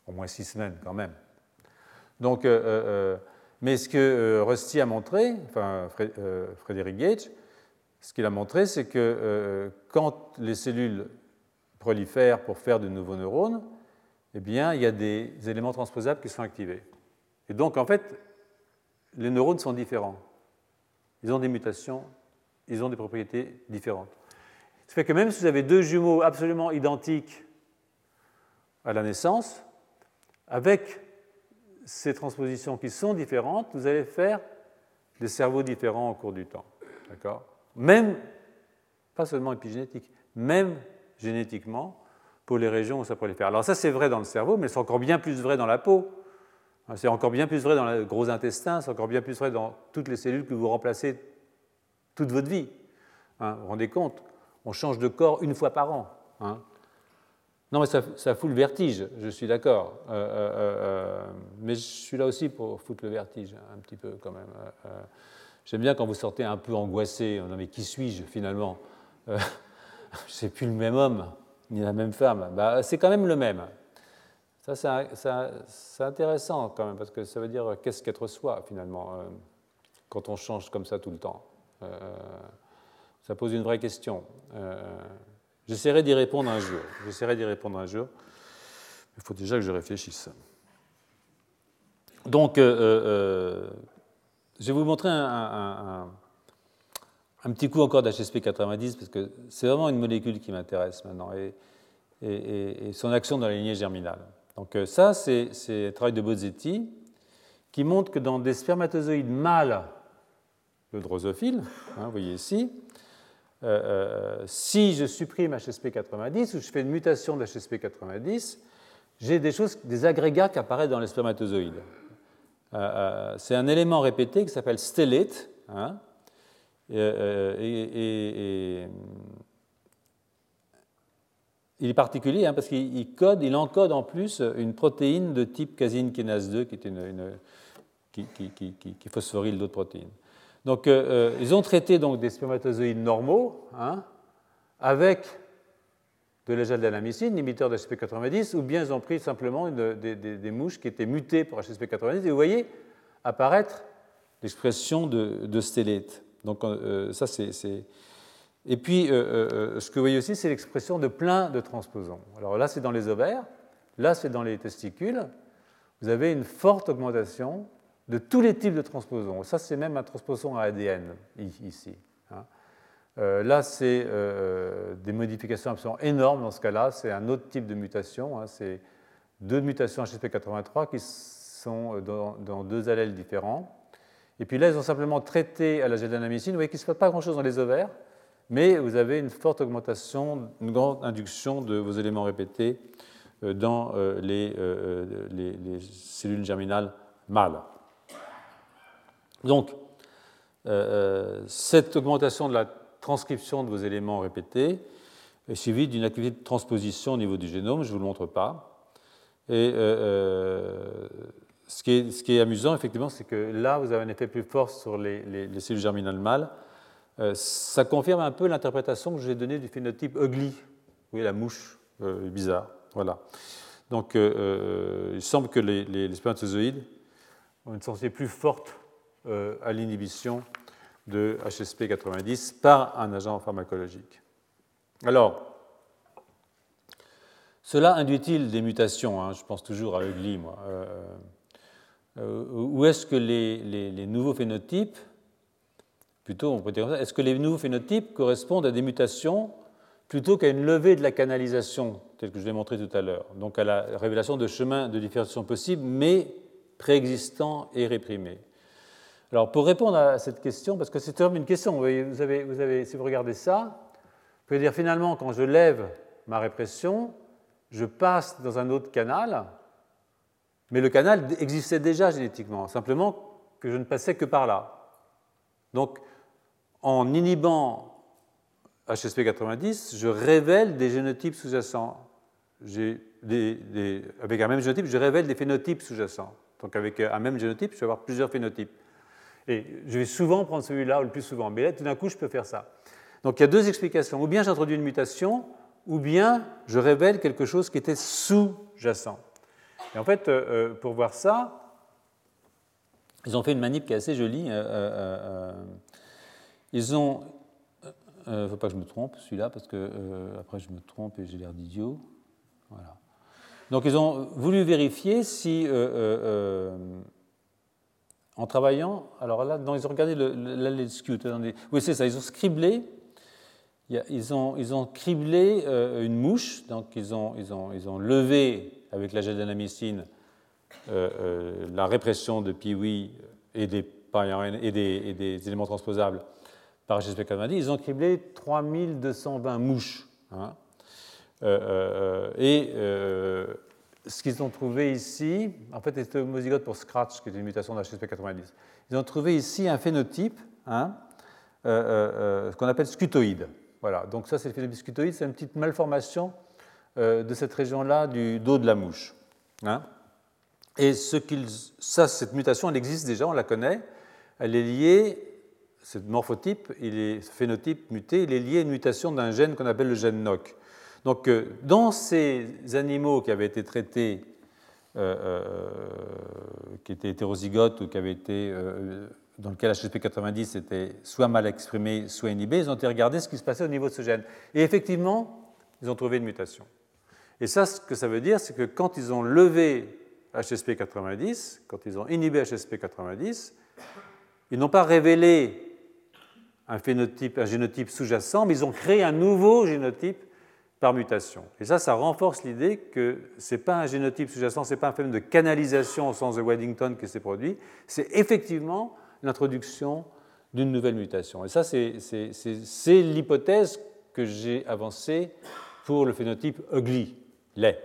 Au moins six semaines quand même. Donc, euh, euh, euh, mais ce que Rusty a montré, enfin Frédéric Gage, ce qu'il a montré, c'est que quand les cellules prolifèrent pour faire de nouveaux neurones, eh bien, il y a des éléments transposables qui sont activés. Et donc, en fait, les neurones sont différents. Ils ont des mutations, ils ont des propriétés différentes. Ça fait que même si vous avez deux jumeaux absolument identiques à la naissance, avec ces transpositions qui sont différentes, vous allez faire des cerveaux différents au cours du temps. D'accord? Même, pas seulement épigénétique, même génétiquement, pour les régions où ça prolifère. Alors ça, c'est vrai dans le cerveau, mais c'est encore bien plus vrai dans la peau. C'est encore bien plus vrai dans le gros intestin, c'est encore bien plus vrai dans toutes les cellules que vous remplacez toute votre vie. Hein, vous vous rendez compte? On change de corps une fois par an. Hein. Non, mais ça, fout le vertige, je suis d'accord. Euh, euh, euh, mais je suis là aussi pour foutre le vertige, un petit peu quand même. J'aime bien quand vous sortez un peu angoissé. Non, mais qui suis-je finalement C'est plus le même homme, ni la même femme. Bah, c'est quand même le même. Ça, c'est intéressant quand même, parce que ça veut dire qu'est-ce qu'être soi, finalement, quand on change comme ça tout le temps. Ça pose une vraie question. Euh, j'essaierai d'y répondre un jour. J'essaierai d'y répondre un jour. Il faut déjà que je réfléchisse. Donc, je vais vous montrer un, petit coup encore d'HSP 90, parce que c'est vraiment une molécule qui m'intéresse maintenant, et, son action dans la lignée germinale. Donc euh, ça, c'est le travail de Bozzetti qui montre que dans des spermatozoïdes mâles de drosophile, hein, vous voyez ici, euh, euh, si je supprime HSP90 ou je fais une mutation d'HSP90, j'ai des choses, des agrégats qui apparaissent dans les spermatozoïdes. c'est un élément répété qui s'appelle stellate, hein, et, il est particulier hein, parce qu'il code, il encode en plus une protéine de type casine kinase 2 qui, est une, qui, d'autres protéines. Donc, euh, euh, ils ont traité donc, des spermatozoïdes normaux hein, avec de l'agel inhibiteur de HSP90, ou bien ils ont pris simplement des, mouches qui étaient mutées pour HSP90, et vous voyez apparaître l'expression de, de. Donc, euh, ça, c'est et puis, ce que vous voyez aussi, c'est l'expression de plein de transposons. Alors là, c'est dans les ovaires, là, c'est dans les testicules. Vous avez une forte augmentation de tous les types de transposons. Ça, c'est même un transposon à ADN ici. Hein. là, c'est des modifications absolument énormes dans ce cas-là. C'est un autre type de mutation. Hein. C'est deux mutations HSP83 qui sont dans, deux allèles différents. Et puis là, ils ont simplement traité à la gédanamycine. Vous voyez qu'il ne se passe pas grand-chose dans les ovaires mais vous avez une forte augmentation, une grande induction de vos éléments répétés euh, dans euh, euh, les, cellules germinales mâles. Donc, cette augmentation de la transcription de vos éléments répétés est suivie d'une activité de transposition au niveau du génome, je ne vous le montre pas. Et ce, qui est, ce, qui est, amusant, effectivement, c'est que là, vous avez un effet plus fort sur les, cellules germinales mâles euh, ça confirme un peu l'interprétation que j'ai donnée du phénotype ugly. Voyez la mouche euh, bizarre. Voilà. Donc, euh, il semble que les, spermatozoïdes ont une sensibilité plus forte à l'inhibition de HSP90 par un agent pharmacologique. Alors, cela induit-il des mutations hein, Je pense toujours à Ugly, moi. où est-ce que les, nouveaux phénotypes Plutôt, on peut dire est-ce que les nouveaux phénotypes correspondent à des mutations plutôt qu'à une levée de la canalisation, tel que je l'ai montré tout à l'heure, donc à la révélation de chemins de différenciation possibles, mais préexistants et réprimés? Alors, pour répondre à cette question, parce que c'est une question, vous avez, si vous regardez ça, vous pouvez dire finalement, quand je lève ma répression, je passe dans un autre canal, mais le canal existait déjà génétiquement, simplement que je ne passais que par là. Donc, en inhibant HSP90, je révèle des génotypes sous-jacents. avec un même génotype, je révèle des phénotypes sous-jacents. Donc avec un même génotype, je vais avoir plusieurs phénotypes. Et je vais souvent prendre celui-là, ou le plus souvent. Mais là, tout d'un coup, je peux faire ça. Donc il y a deux explications. Ou bien j'introduis une mutation, ou bien je révèle quelque chose qui était sous-jacent. Et en fait, euh, euh, pour voir ça, ils ont fait une manip qui est assez jolie. Euh, ils ont. Il ne faut pas que je me trompe, celui-là, parce que après je me trompe et j'ai l'air d'idiot. Voilà. Donc ils ont voulu vérifier si, en travaillant, alors là, ils ont regardé le, Oui, c'est ça, ils ont scriblé ils ont, ils ont criblé euh, une mouche, donc ils ont, ils ont, ils ont levé avec la gélanamycine euh, euh, la répression de Piwi et des, et et des éléments transposables par HSP90. Ils ont criblé 3220 mouches. Hein. et ce qu'ils ont trouvé ici, en fait, c'était homozygote pour Scratch, qui est une mutation d'HSP90. Ils ont trouvé ici un phénotype, hein, ce qu'on appelle scutoïde. Voilà, donc ça c'est le phénobiscutoïde, c'est une petite malformation euh, de cette région-là du dos de la mouche. Hein. Et ce ça, cette mutation, elle existe déjà, on la connaît. Elle est liée, ce morphotype, il est, ce phénotype muté, il est lié à une mutation d'un gène qu'on appelle le gène NOC. Donc, euh, dans ces animaux qui avaient été traités, euh, qui étaient hétérozygotes ou qui avaient été dans lequel HSP90 était soit mal exprimé, soit inhibé, ils ont été regarder ce qui se passait au niveau de ce gène. Et effectivement, ils ont trouvé une mutation. Et ça, ce que ça veut dire, c'est que quand ils ont levé HSP90, quand ils ont inhibé HSP90, ils n'ont pas révélé un, phénotype, un génotype sous-jacent, mais ils ont créé un nouveau génotype par mutation. Et ça, ça renforce l'idée que ce n'est pas un génotype sous-jacent, ce n'est pas un phénomène de canalisation au sens de Waddington qui s'est produit, c'est effectivement l'introduction d'une nouvelle mutation. Et ça, c'est l'hypothèse que j'ai avancée pour le phénotype ugly, laid,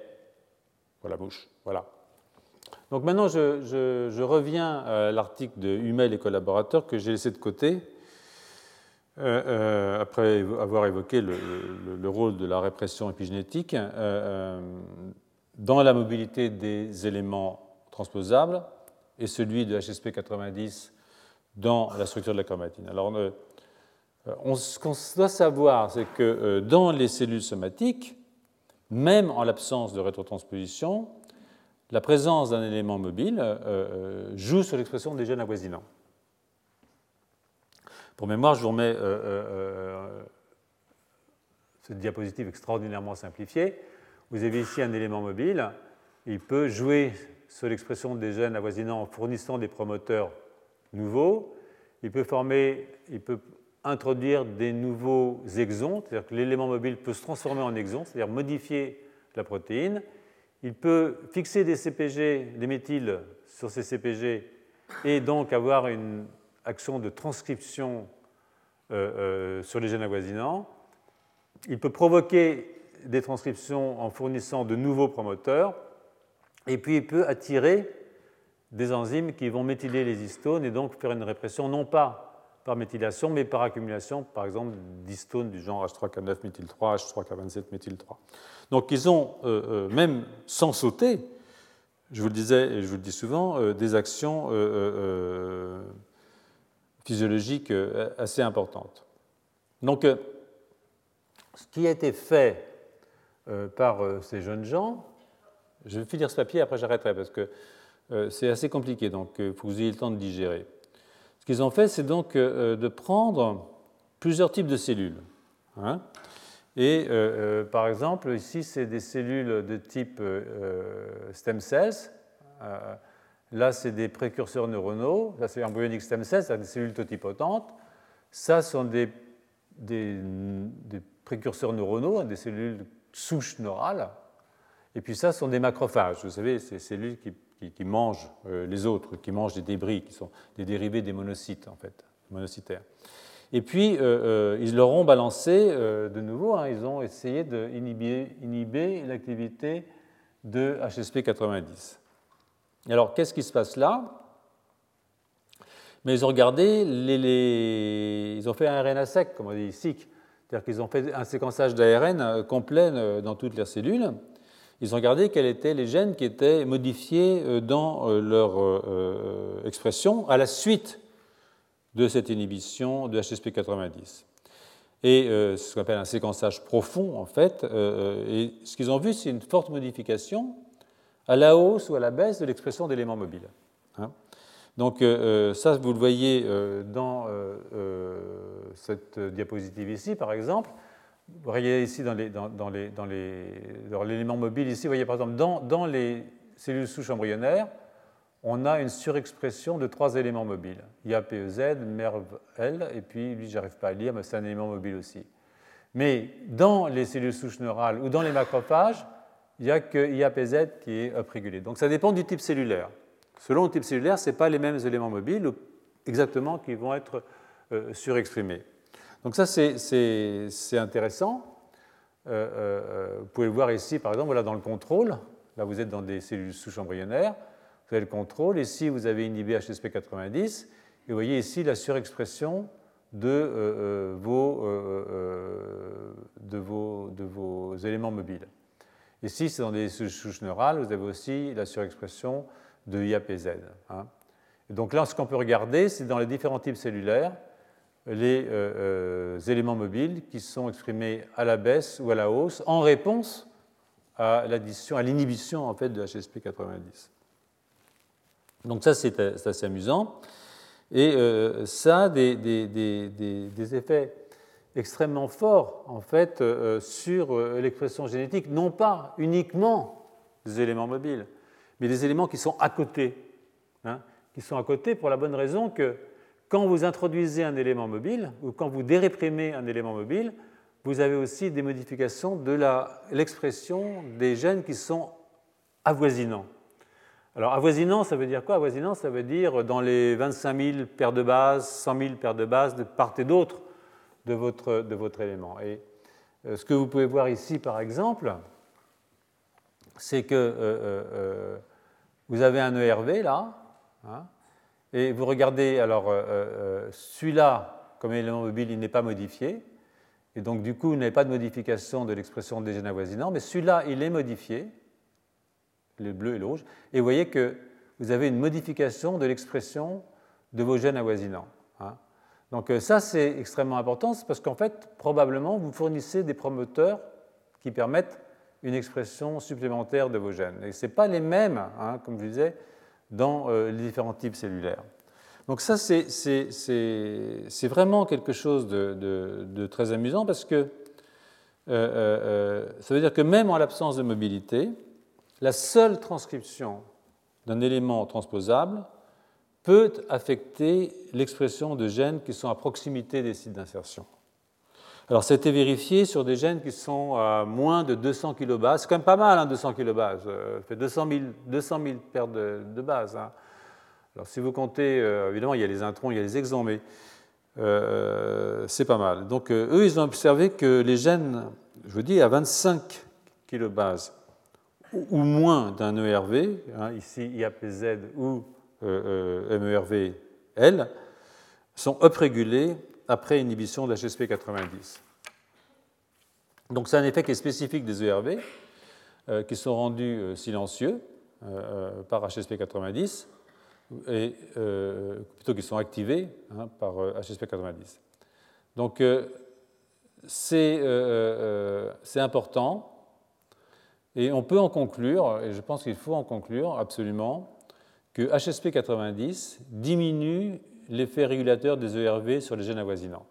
pour la bouche. Voilà. Donc maintenant, je, reviens à l'article de Hummel et collaborateurs que j'ai laissé de côté, euh, euh, après avoir évoqué le, rôle de la répression épigénétique euh, dans la mobilité des éléments transposables et celui de HSP 90 dans la structure de la chromatine. Alors, ce qu'on doit savoir, c'est que dans les cellules somatiques, même en l'absence de rétrotransposition, la présence d'un élément mobile joue sur l'expression des gènes avoisinants. Pour mémoire, je vous remets cette diapositive extraordinairement simplifiée. Vous avez ici un élément mobile. Il peut jouer sur l'expression des gènes avoisinants en fournissant des promoteurs nouveau, il peut former, il peut introduire des nouveaux exons, c'est-à-dire que l'élément mobile peut se transformer en exon, c'est-à-dire modifier la protéine. Il peut fixer des CPG, des méthyles sur ces CPG et donc avoir une action de transcription euh, euh, sur les gènes avoisinants. Il peut provoquer des transcriptions en fournissant de nouveaux promoteurs. Et puis il peut attirer des enzymes qui vont méthyler les histones et donc faire une répression non pas par méthylation, mais par accumulation, par exemple, d'histones du genre H3K9 méthyle3, H3K27 méthyle3. Donc ils ont, euh, même sans sauter, je vous le disais et je vous le dis souvent, des actions physiologiques assez importantes. Donc, ce qui a été fait par ces jeunes gens, je vais finir ce papier, après j'arrêterai, parce que euh, c'est assez compliqué, donc il euh, faut que vous ayez le temps de digérer. Ce qu'ils ont fait, c'est donc euh, de prendre plusieurs types de cellules. Hein. et par exemple, ici, c'est des cellules de type stem cells. Là, c'est des précurseurs neuronaux. Là, c'est embryonic stem cells, c'est des cellules totipotentes. Ça sont des, des, précurseurs neuronaux, des cellules souches neurales. Et puis ça sont des macrophages, vous savez, ces cellules qui qui, mangent euh, les autres, qui mangent des débris, qui sont des dérivés des monocytes, en fait, monocytaires. Et puis, euh, euh, ils leur ont balancé de nouveau, hein, ils ont essayé d'inhiber l'activité de HSP90. Alors, qu'est-ce qui se passe là? Mais ils ont regardé, les, ils ont fait un RNA sec, comme on dit, SIC, c'est-à-dire qu'ils ont fait un séquençage d'ARN complet dans toutes les cellules. ils ont regardé quels étaient les gènes qui étaient modifiés dans leur expression à la suite de cette inhibition de HSP90. Et ce qu'on appelle un séquençage profond, en fait. et ce qu'ils ont vu, c'est une forte modification à la hausse ou à la baisse de l'expression d'éléments mobiles. Hein. Donc euh, euh, ça, vous le voyez euh, dans cette diapositive ici, par exemple. Vous voyez ici dans l'élément mobile, ici, vous voyez par exemple dans, les cellules souches embryonnaires, on a une surexpression de trois éléments mobiles. IAPEZ, MERV-L, et puis lui, j'arrive pas à lire, mais c'est un élément mobile aussi. Mais dans les cellules souches neurales ou dans les macrophages, il n'y a que IAPZ qui est uprégulé. Donc ça dépend du type cellulaire. Selon le type cellulaire, ce n'est pas les mêmes éléments mobiles exactement qui vont être euh, surexprimés. Donc ça, c'est intéressant. Euh, euh, vous pouvez le voir ici, par exemple, voilà, dans le contrôle. Là, vous êtes dans des cellules souches embryonnaires. Vous avez le contrôle. Ici, vous avez inhibé HSP90. Et vous voyez ici la surexpression de, vos, de, vos, de vos éléments mobiles. Ici, c'est dans des souches neurales, vous avez aussi la surexpression de IAPZ. Hein. donc là, ce qu'on peut regarder, c'est dans les différents types cellulaires, les euh, euh, éléments mobiles qui sont exprimés à la baisse ou à la hausse en réponse à l'addition, à l'inhibition en fait de HSP90. Donc ça, c'est assez amusant. Et euh, ça des, effets extrêmement forts en fait sur l'expression génétique, non pas uniquement des éléments mobiles, mais des éléments qui sont à côté. Hein, qui sont à côté pour la bonne raison que quand vous introduisez un élément mobile ou quand vous déréprimez un élément mobile, vous avez aussi des modifications de l'expression des gènes qui sont avoisinants. Alors avoisinant, ça veut dire quoi? Avoisinant, ça veut dire dans les 25 000 paires de bases, 100 000 paires de bases de part et d'autre de votre, élément. Et euh, ce que vous pouvez voir ici, par exemple, c'est que euh, euh, vous avez un ERV là, hein, et vous regardez, alors celui-là, comme élément mobile, il n'est pas modifié, et donc du coup, vous n'avez pas de modification de l'expression des gènes avoisinants, mais celui-là, il est modifié, le bleu et le rouge, et vous voyez que vous avez une modification de l'expression de vos gènes avoisinants. Donc ça, c'est extrêmement important, parce qu'en fait, probablement, vous fournissez des promoteurs qui permettent une expression supplémentaire de vos gènes. Et ce n'est pas les mêmes, hein, comme je disais, dans euh, les différents types cellulaires. Donc ça, c'est vraiment quelque chose de, très amusant parce que euh, euh, ça veut dire que même en l'absence de mobilité, la seule transcription d'un élément transposable peut affecter l'expression de gènes qui sont à proximité des sites d'insertion. Alors, c'était vérifié sur des gènes qui sont à moins de 200 kilobases. C'est quand même pas mal, hein, 200 kilobases. Euh, ça fait 200 000, 200 000 paires de, bases. Hein. Alors, si vous comptez, euh, évidemment, il y a les introns, il y a les exons, mais euh, c'est pas mal. Donc, eux, ils ont observé que les gènes, je vous dis, à 25 kilobases ou, moins d'un ERV, hein, ici IAPZ ou MERV-L, sont uprégulés après inhibition de l'HSP90. Donc c'est un effet qui est spécifique des ERV, euh, qui sont rendus euh, silencieux euh, par HSP90, et, plutôt qu'ils sont activés hein, par HSP90. Donc c'est important, et on peut en conclure, et je pense qu'il faut en conclure absolument, que HSP90 diminue l'effet régulateur des ERV sur les gènes avoisinants.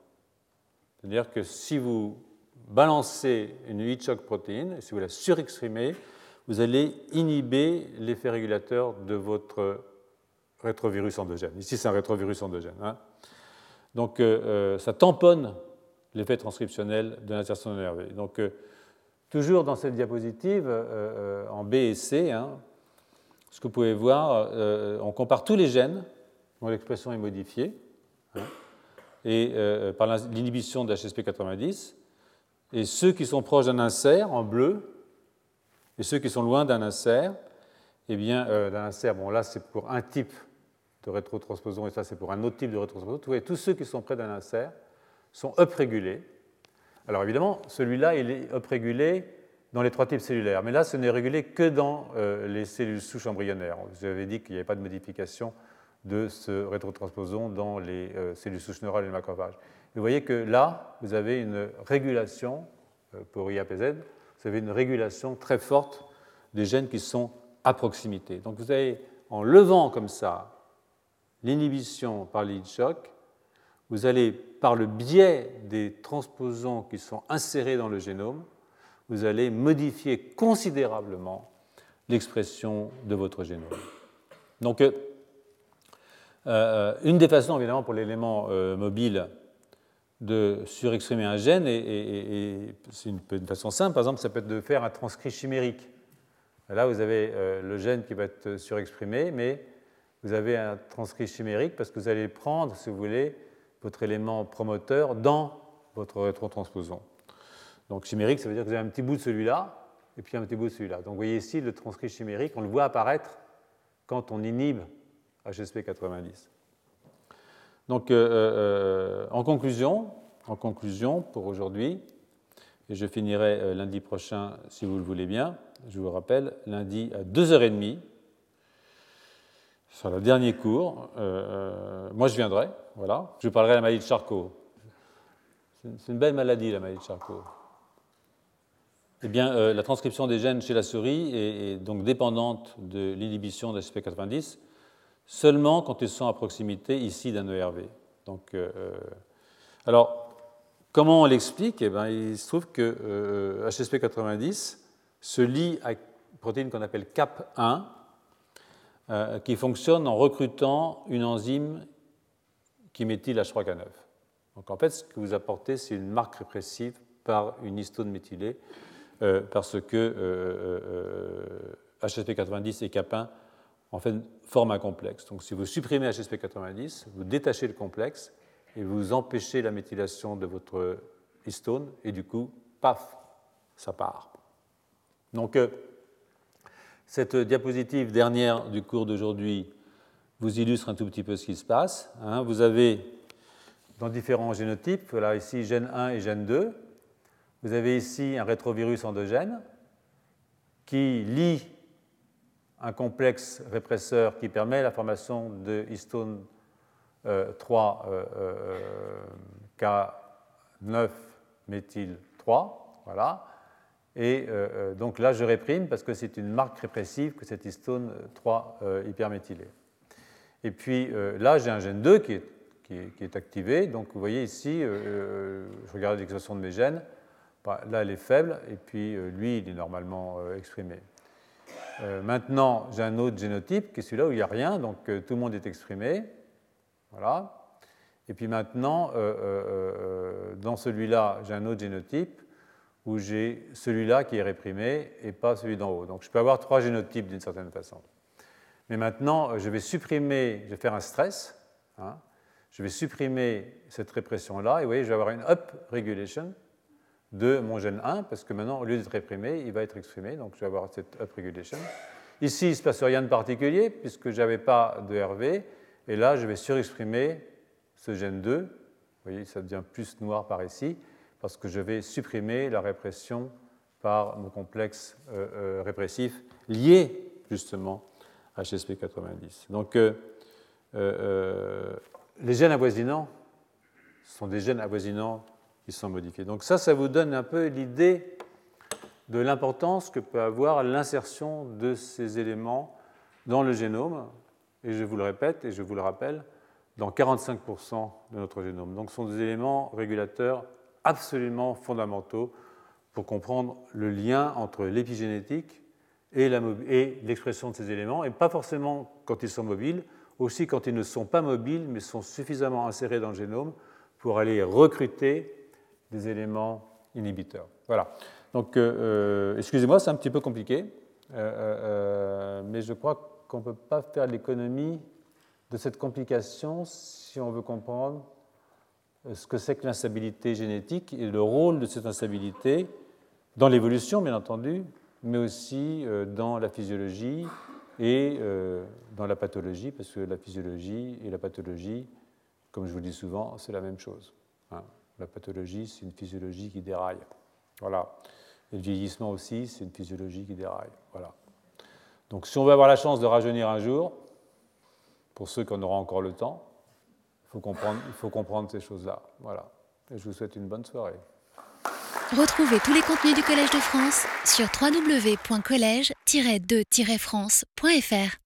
C'est-à-dire que si vous balancez une heat shock protéine, si vous la surexprimez, vous allez inhiber l'effet régulateur de votre rétrovirus endogène. Ici, c'est un rétrovirus endogène. Hein. Donc, euh, euh, ça tamponne l'effet transcriptionnel de l'insertion de l'ERV. Donc, euh, toujours dans cette diapositive, en B et C, hein, ce que vous pouvez voir, on compare tous les gènes dont l'expression est modifiée, hein, et euh, par l'inhibition de HSP90, et ceux qui sont proches d'un insert en bleu, et ceux qui sont loin d'un insert, eh bien, euh, d'un insert, bon là c'est pour un type de rétrotransposon, et ça c'est pour un autre type de rétrotransposon. Vous voyez, tous ceux qui sont près d'un insert sont uprégulés. Alors évidemment, celui-là, il est uprégulé dans les trois types cellulaires. Mais là, ce n'est régulé que dans les cellules souches embryonnaires. Vous avez dit qu'il n'y avait pas de modification de ce rétrotransposon dans les cellules souches neurales et les macrophages. vous voyez que là, vous avez une régulation pour IAPZ, vous avez une régulation très forte des gènes qui sont à proximité. Donc vous avez, en levant comme ça l'inhibition par lead shock, vous allez, par le biais des transposons qui sont insérés dans le génome, vous allez modifier considérablement l'expression de votre génome. Donc, euh, euh, une des façons, évidemment, pour l'élément euh, mobile de surexprimer un gène, et, c'est une, façon simple, par exemple, ça peut être de faire un transcrit chimérique. Là, vous avez le gène qui va être surexprimé, mais vous avez un transcrit chimérique parce que vous allez prendre, si vous voulez, votre élément promoteur dans votre rétrotransposon. Donc chimérique, ça veut dire que vous avez un petit bout de celui-là et puis un petit bout de celui-là. Donc vous voyez ici le transcrit chimérique, on le voit apparaître quand on inhibe HSP90. Donc euh, euh, en, conclusion, en conclusion, pour aujourd'hui, et je finirai euh, lundi prochain si vous le voulez bien, je vous rappelle, lundi à 2h30, sur le dernier cours. Euh, euh, moi, je viendrai, voilà. Je parlerai de la maladie de Charcot. C'est une belle maladie, la maladie de Charcot. Eh bien, euh, la transcription des gènes chez la souris est, donc dépendante de l'inhibition de SP90 seulement quand ils sont à proximité ici d'un ERV. Donc, alors, comment on l'explique? Eh bien, Il se trouve que HSP90 se lie à une protéine qu'on appelle CAP1, euh, qui fonctionne en recrutant une enzyme qui méthyle H3K9. Donc en fait, ce que vous apportez, c'est une marque répressive par une histone méthylée, euh, parce que HSP90 euh, et Cap1 en fait, forment un complexe. Donc si vous supprimez HSP90, vous détachez le complexe et vous empêchez la méthylation de votre histone, et du coup, paf, ça part. Donc cette diapositive dernière du cours d'aujourd'hui vous illustre un tout petit peu ce qui se passe. Hein. Vous avez dans différents génotypes, voilà ici gène 1 et gène 2, vous avez ici un rétrovirus endogène qui lie un complexe répresseur qui permet la formation de histone 3 euh, euh, K9 méthyl 3, voilà. Et euh, euh, donc là, je réprime parce que c'est une marque répressive que cette histone 3 euh, hyperméthylée. Et puis là, j'ai un gène 2 qui est, qui, est, activé. Donc vous voyez ici, je regarde l'expression de mes gènes. Là, elle est faible, et puis lui, il est normalement exprimé. maintenant, j'ai un autre génotype qui est celui-là où il n'y a rien, donc tout le monde est exprimé. Voilà. Et puis maintenant, dans celui-là, j'ai un autre génotype où j'ai celui-là qui est réprimé et pas celui d'en haut. Donc je peux avoir trois génotypes d'une certaine façon. Mais maintenant, je vais supprimer, je vais faire un stress, hein. je vais supprimer cette répression-là, et vous voyez, je vais avoir une up regulation de mon gène 1, parce que maintenant, au lieu d'être réprimé, il va être exprimé, donc je vais avoir cette up regulation. Ici, il ne se passe rien de particulier, puisque je n'avais pas de RV, et là, je vais surexprimer ce gène 2, vous voyez, ça devient plus noir par ici, parce que je vais supprimer la répression par mon complexe euh, euh, répressif lié justement à HSP90. Donc euh, les gènes avoisinants sont des gènes avoisinants sont modifiés. Donc ça, ça vous donne un peu l'idée de l'importance que peut avoir l'insertion de ces éléments dans le génome, et je vous le répète et je vous le rappelle, dans 45% de notre génome. Donc ce sont des éléments régulateurs absolument fondamentaux pour comprendre le lien entre l'épigénétique et l'expression de ces éléments, et pas forcément quand ils sont mobiles, aussi quand ils ne sont pas mobiles, mais sont suffisamment insérés dans le génome pour aller recruter des éléments inhibiteurs. Voilà. Donc, euh, euh, excusez-moi, c'est un petit peu compliqué, euh, mais je crois qu'on ne peut pas faire l'économie de cette complication si on veut comprendre ce que c'est que l'instabilité génétique et le rôle de cette instabilité dans l'évolution, bien entendu, mais aussi dans la physiologie et dans la pathologie, parce que la physiologie et la pathologie, comme je vous le dis souvent, c'est la même chose. La pathologie, c'est une physiologie qui déraille. Voilà. Et le vieillissement aussi, c'est une physiologie qui déraille. Voilà. Donc si on veut avoir la chance de rajeunir un jour, pour ceux qui en auront encore le temps, il faut comprendre, il faut comprendre ces choses-là. Voilà. Et je vous souhaite une bonne soirée. Retrouvez tous les contenus du Collège de France sur www.colège-2-france.fr.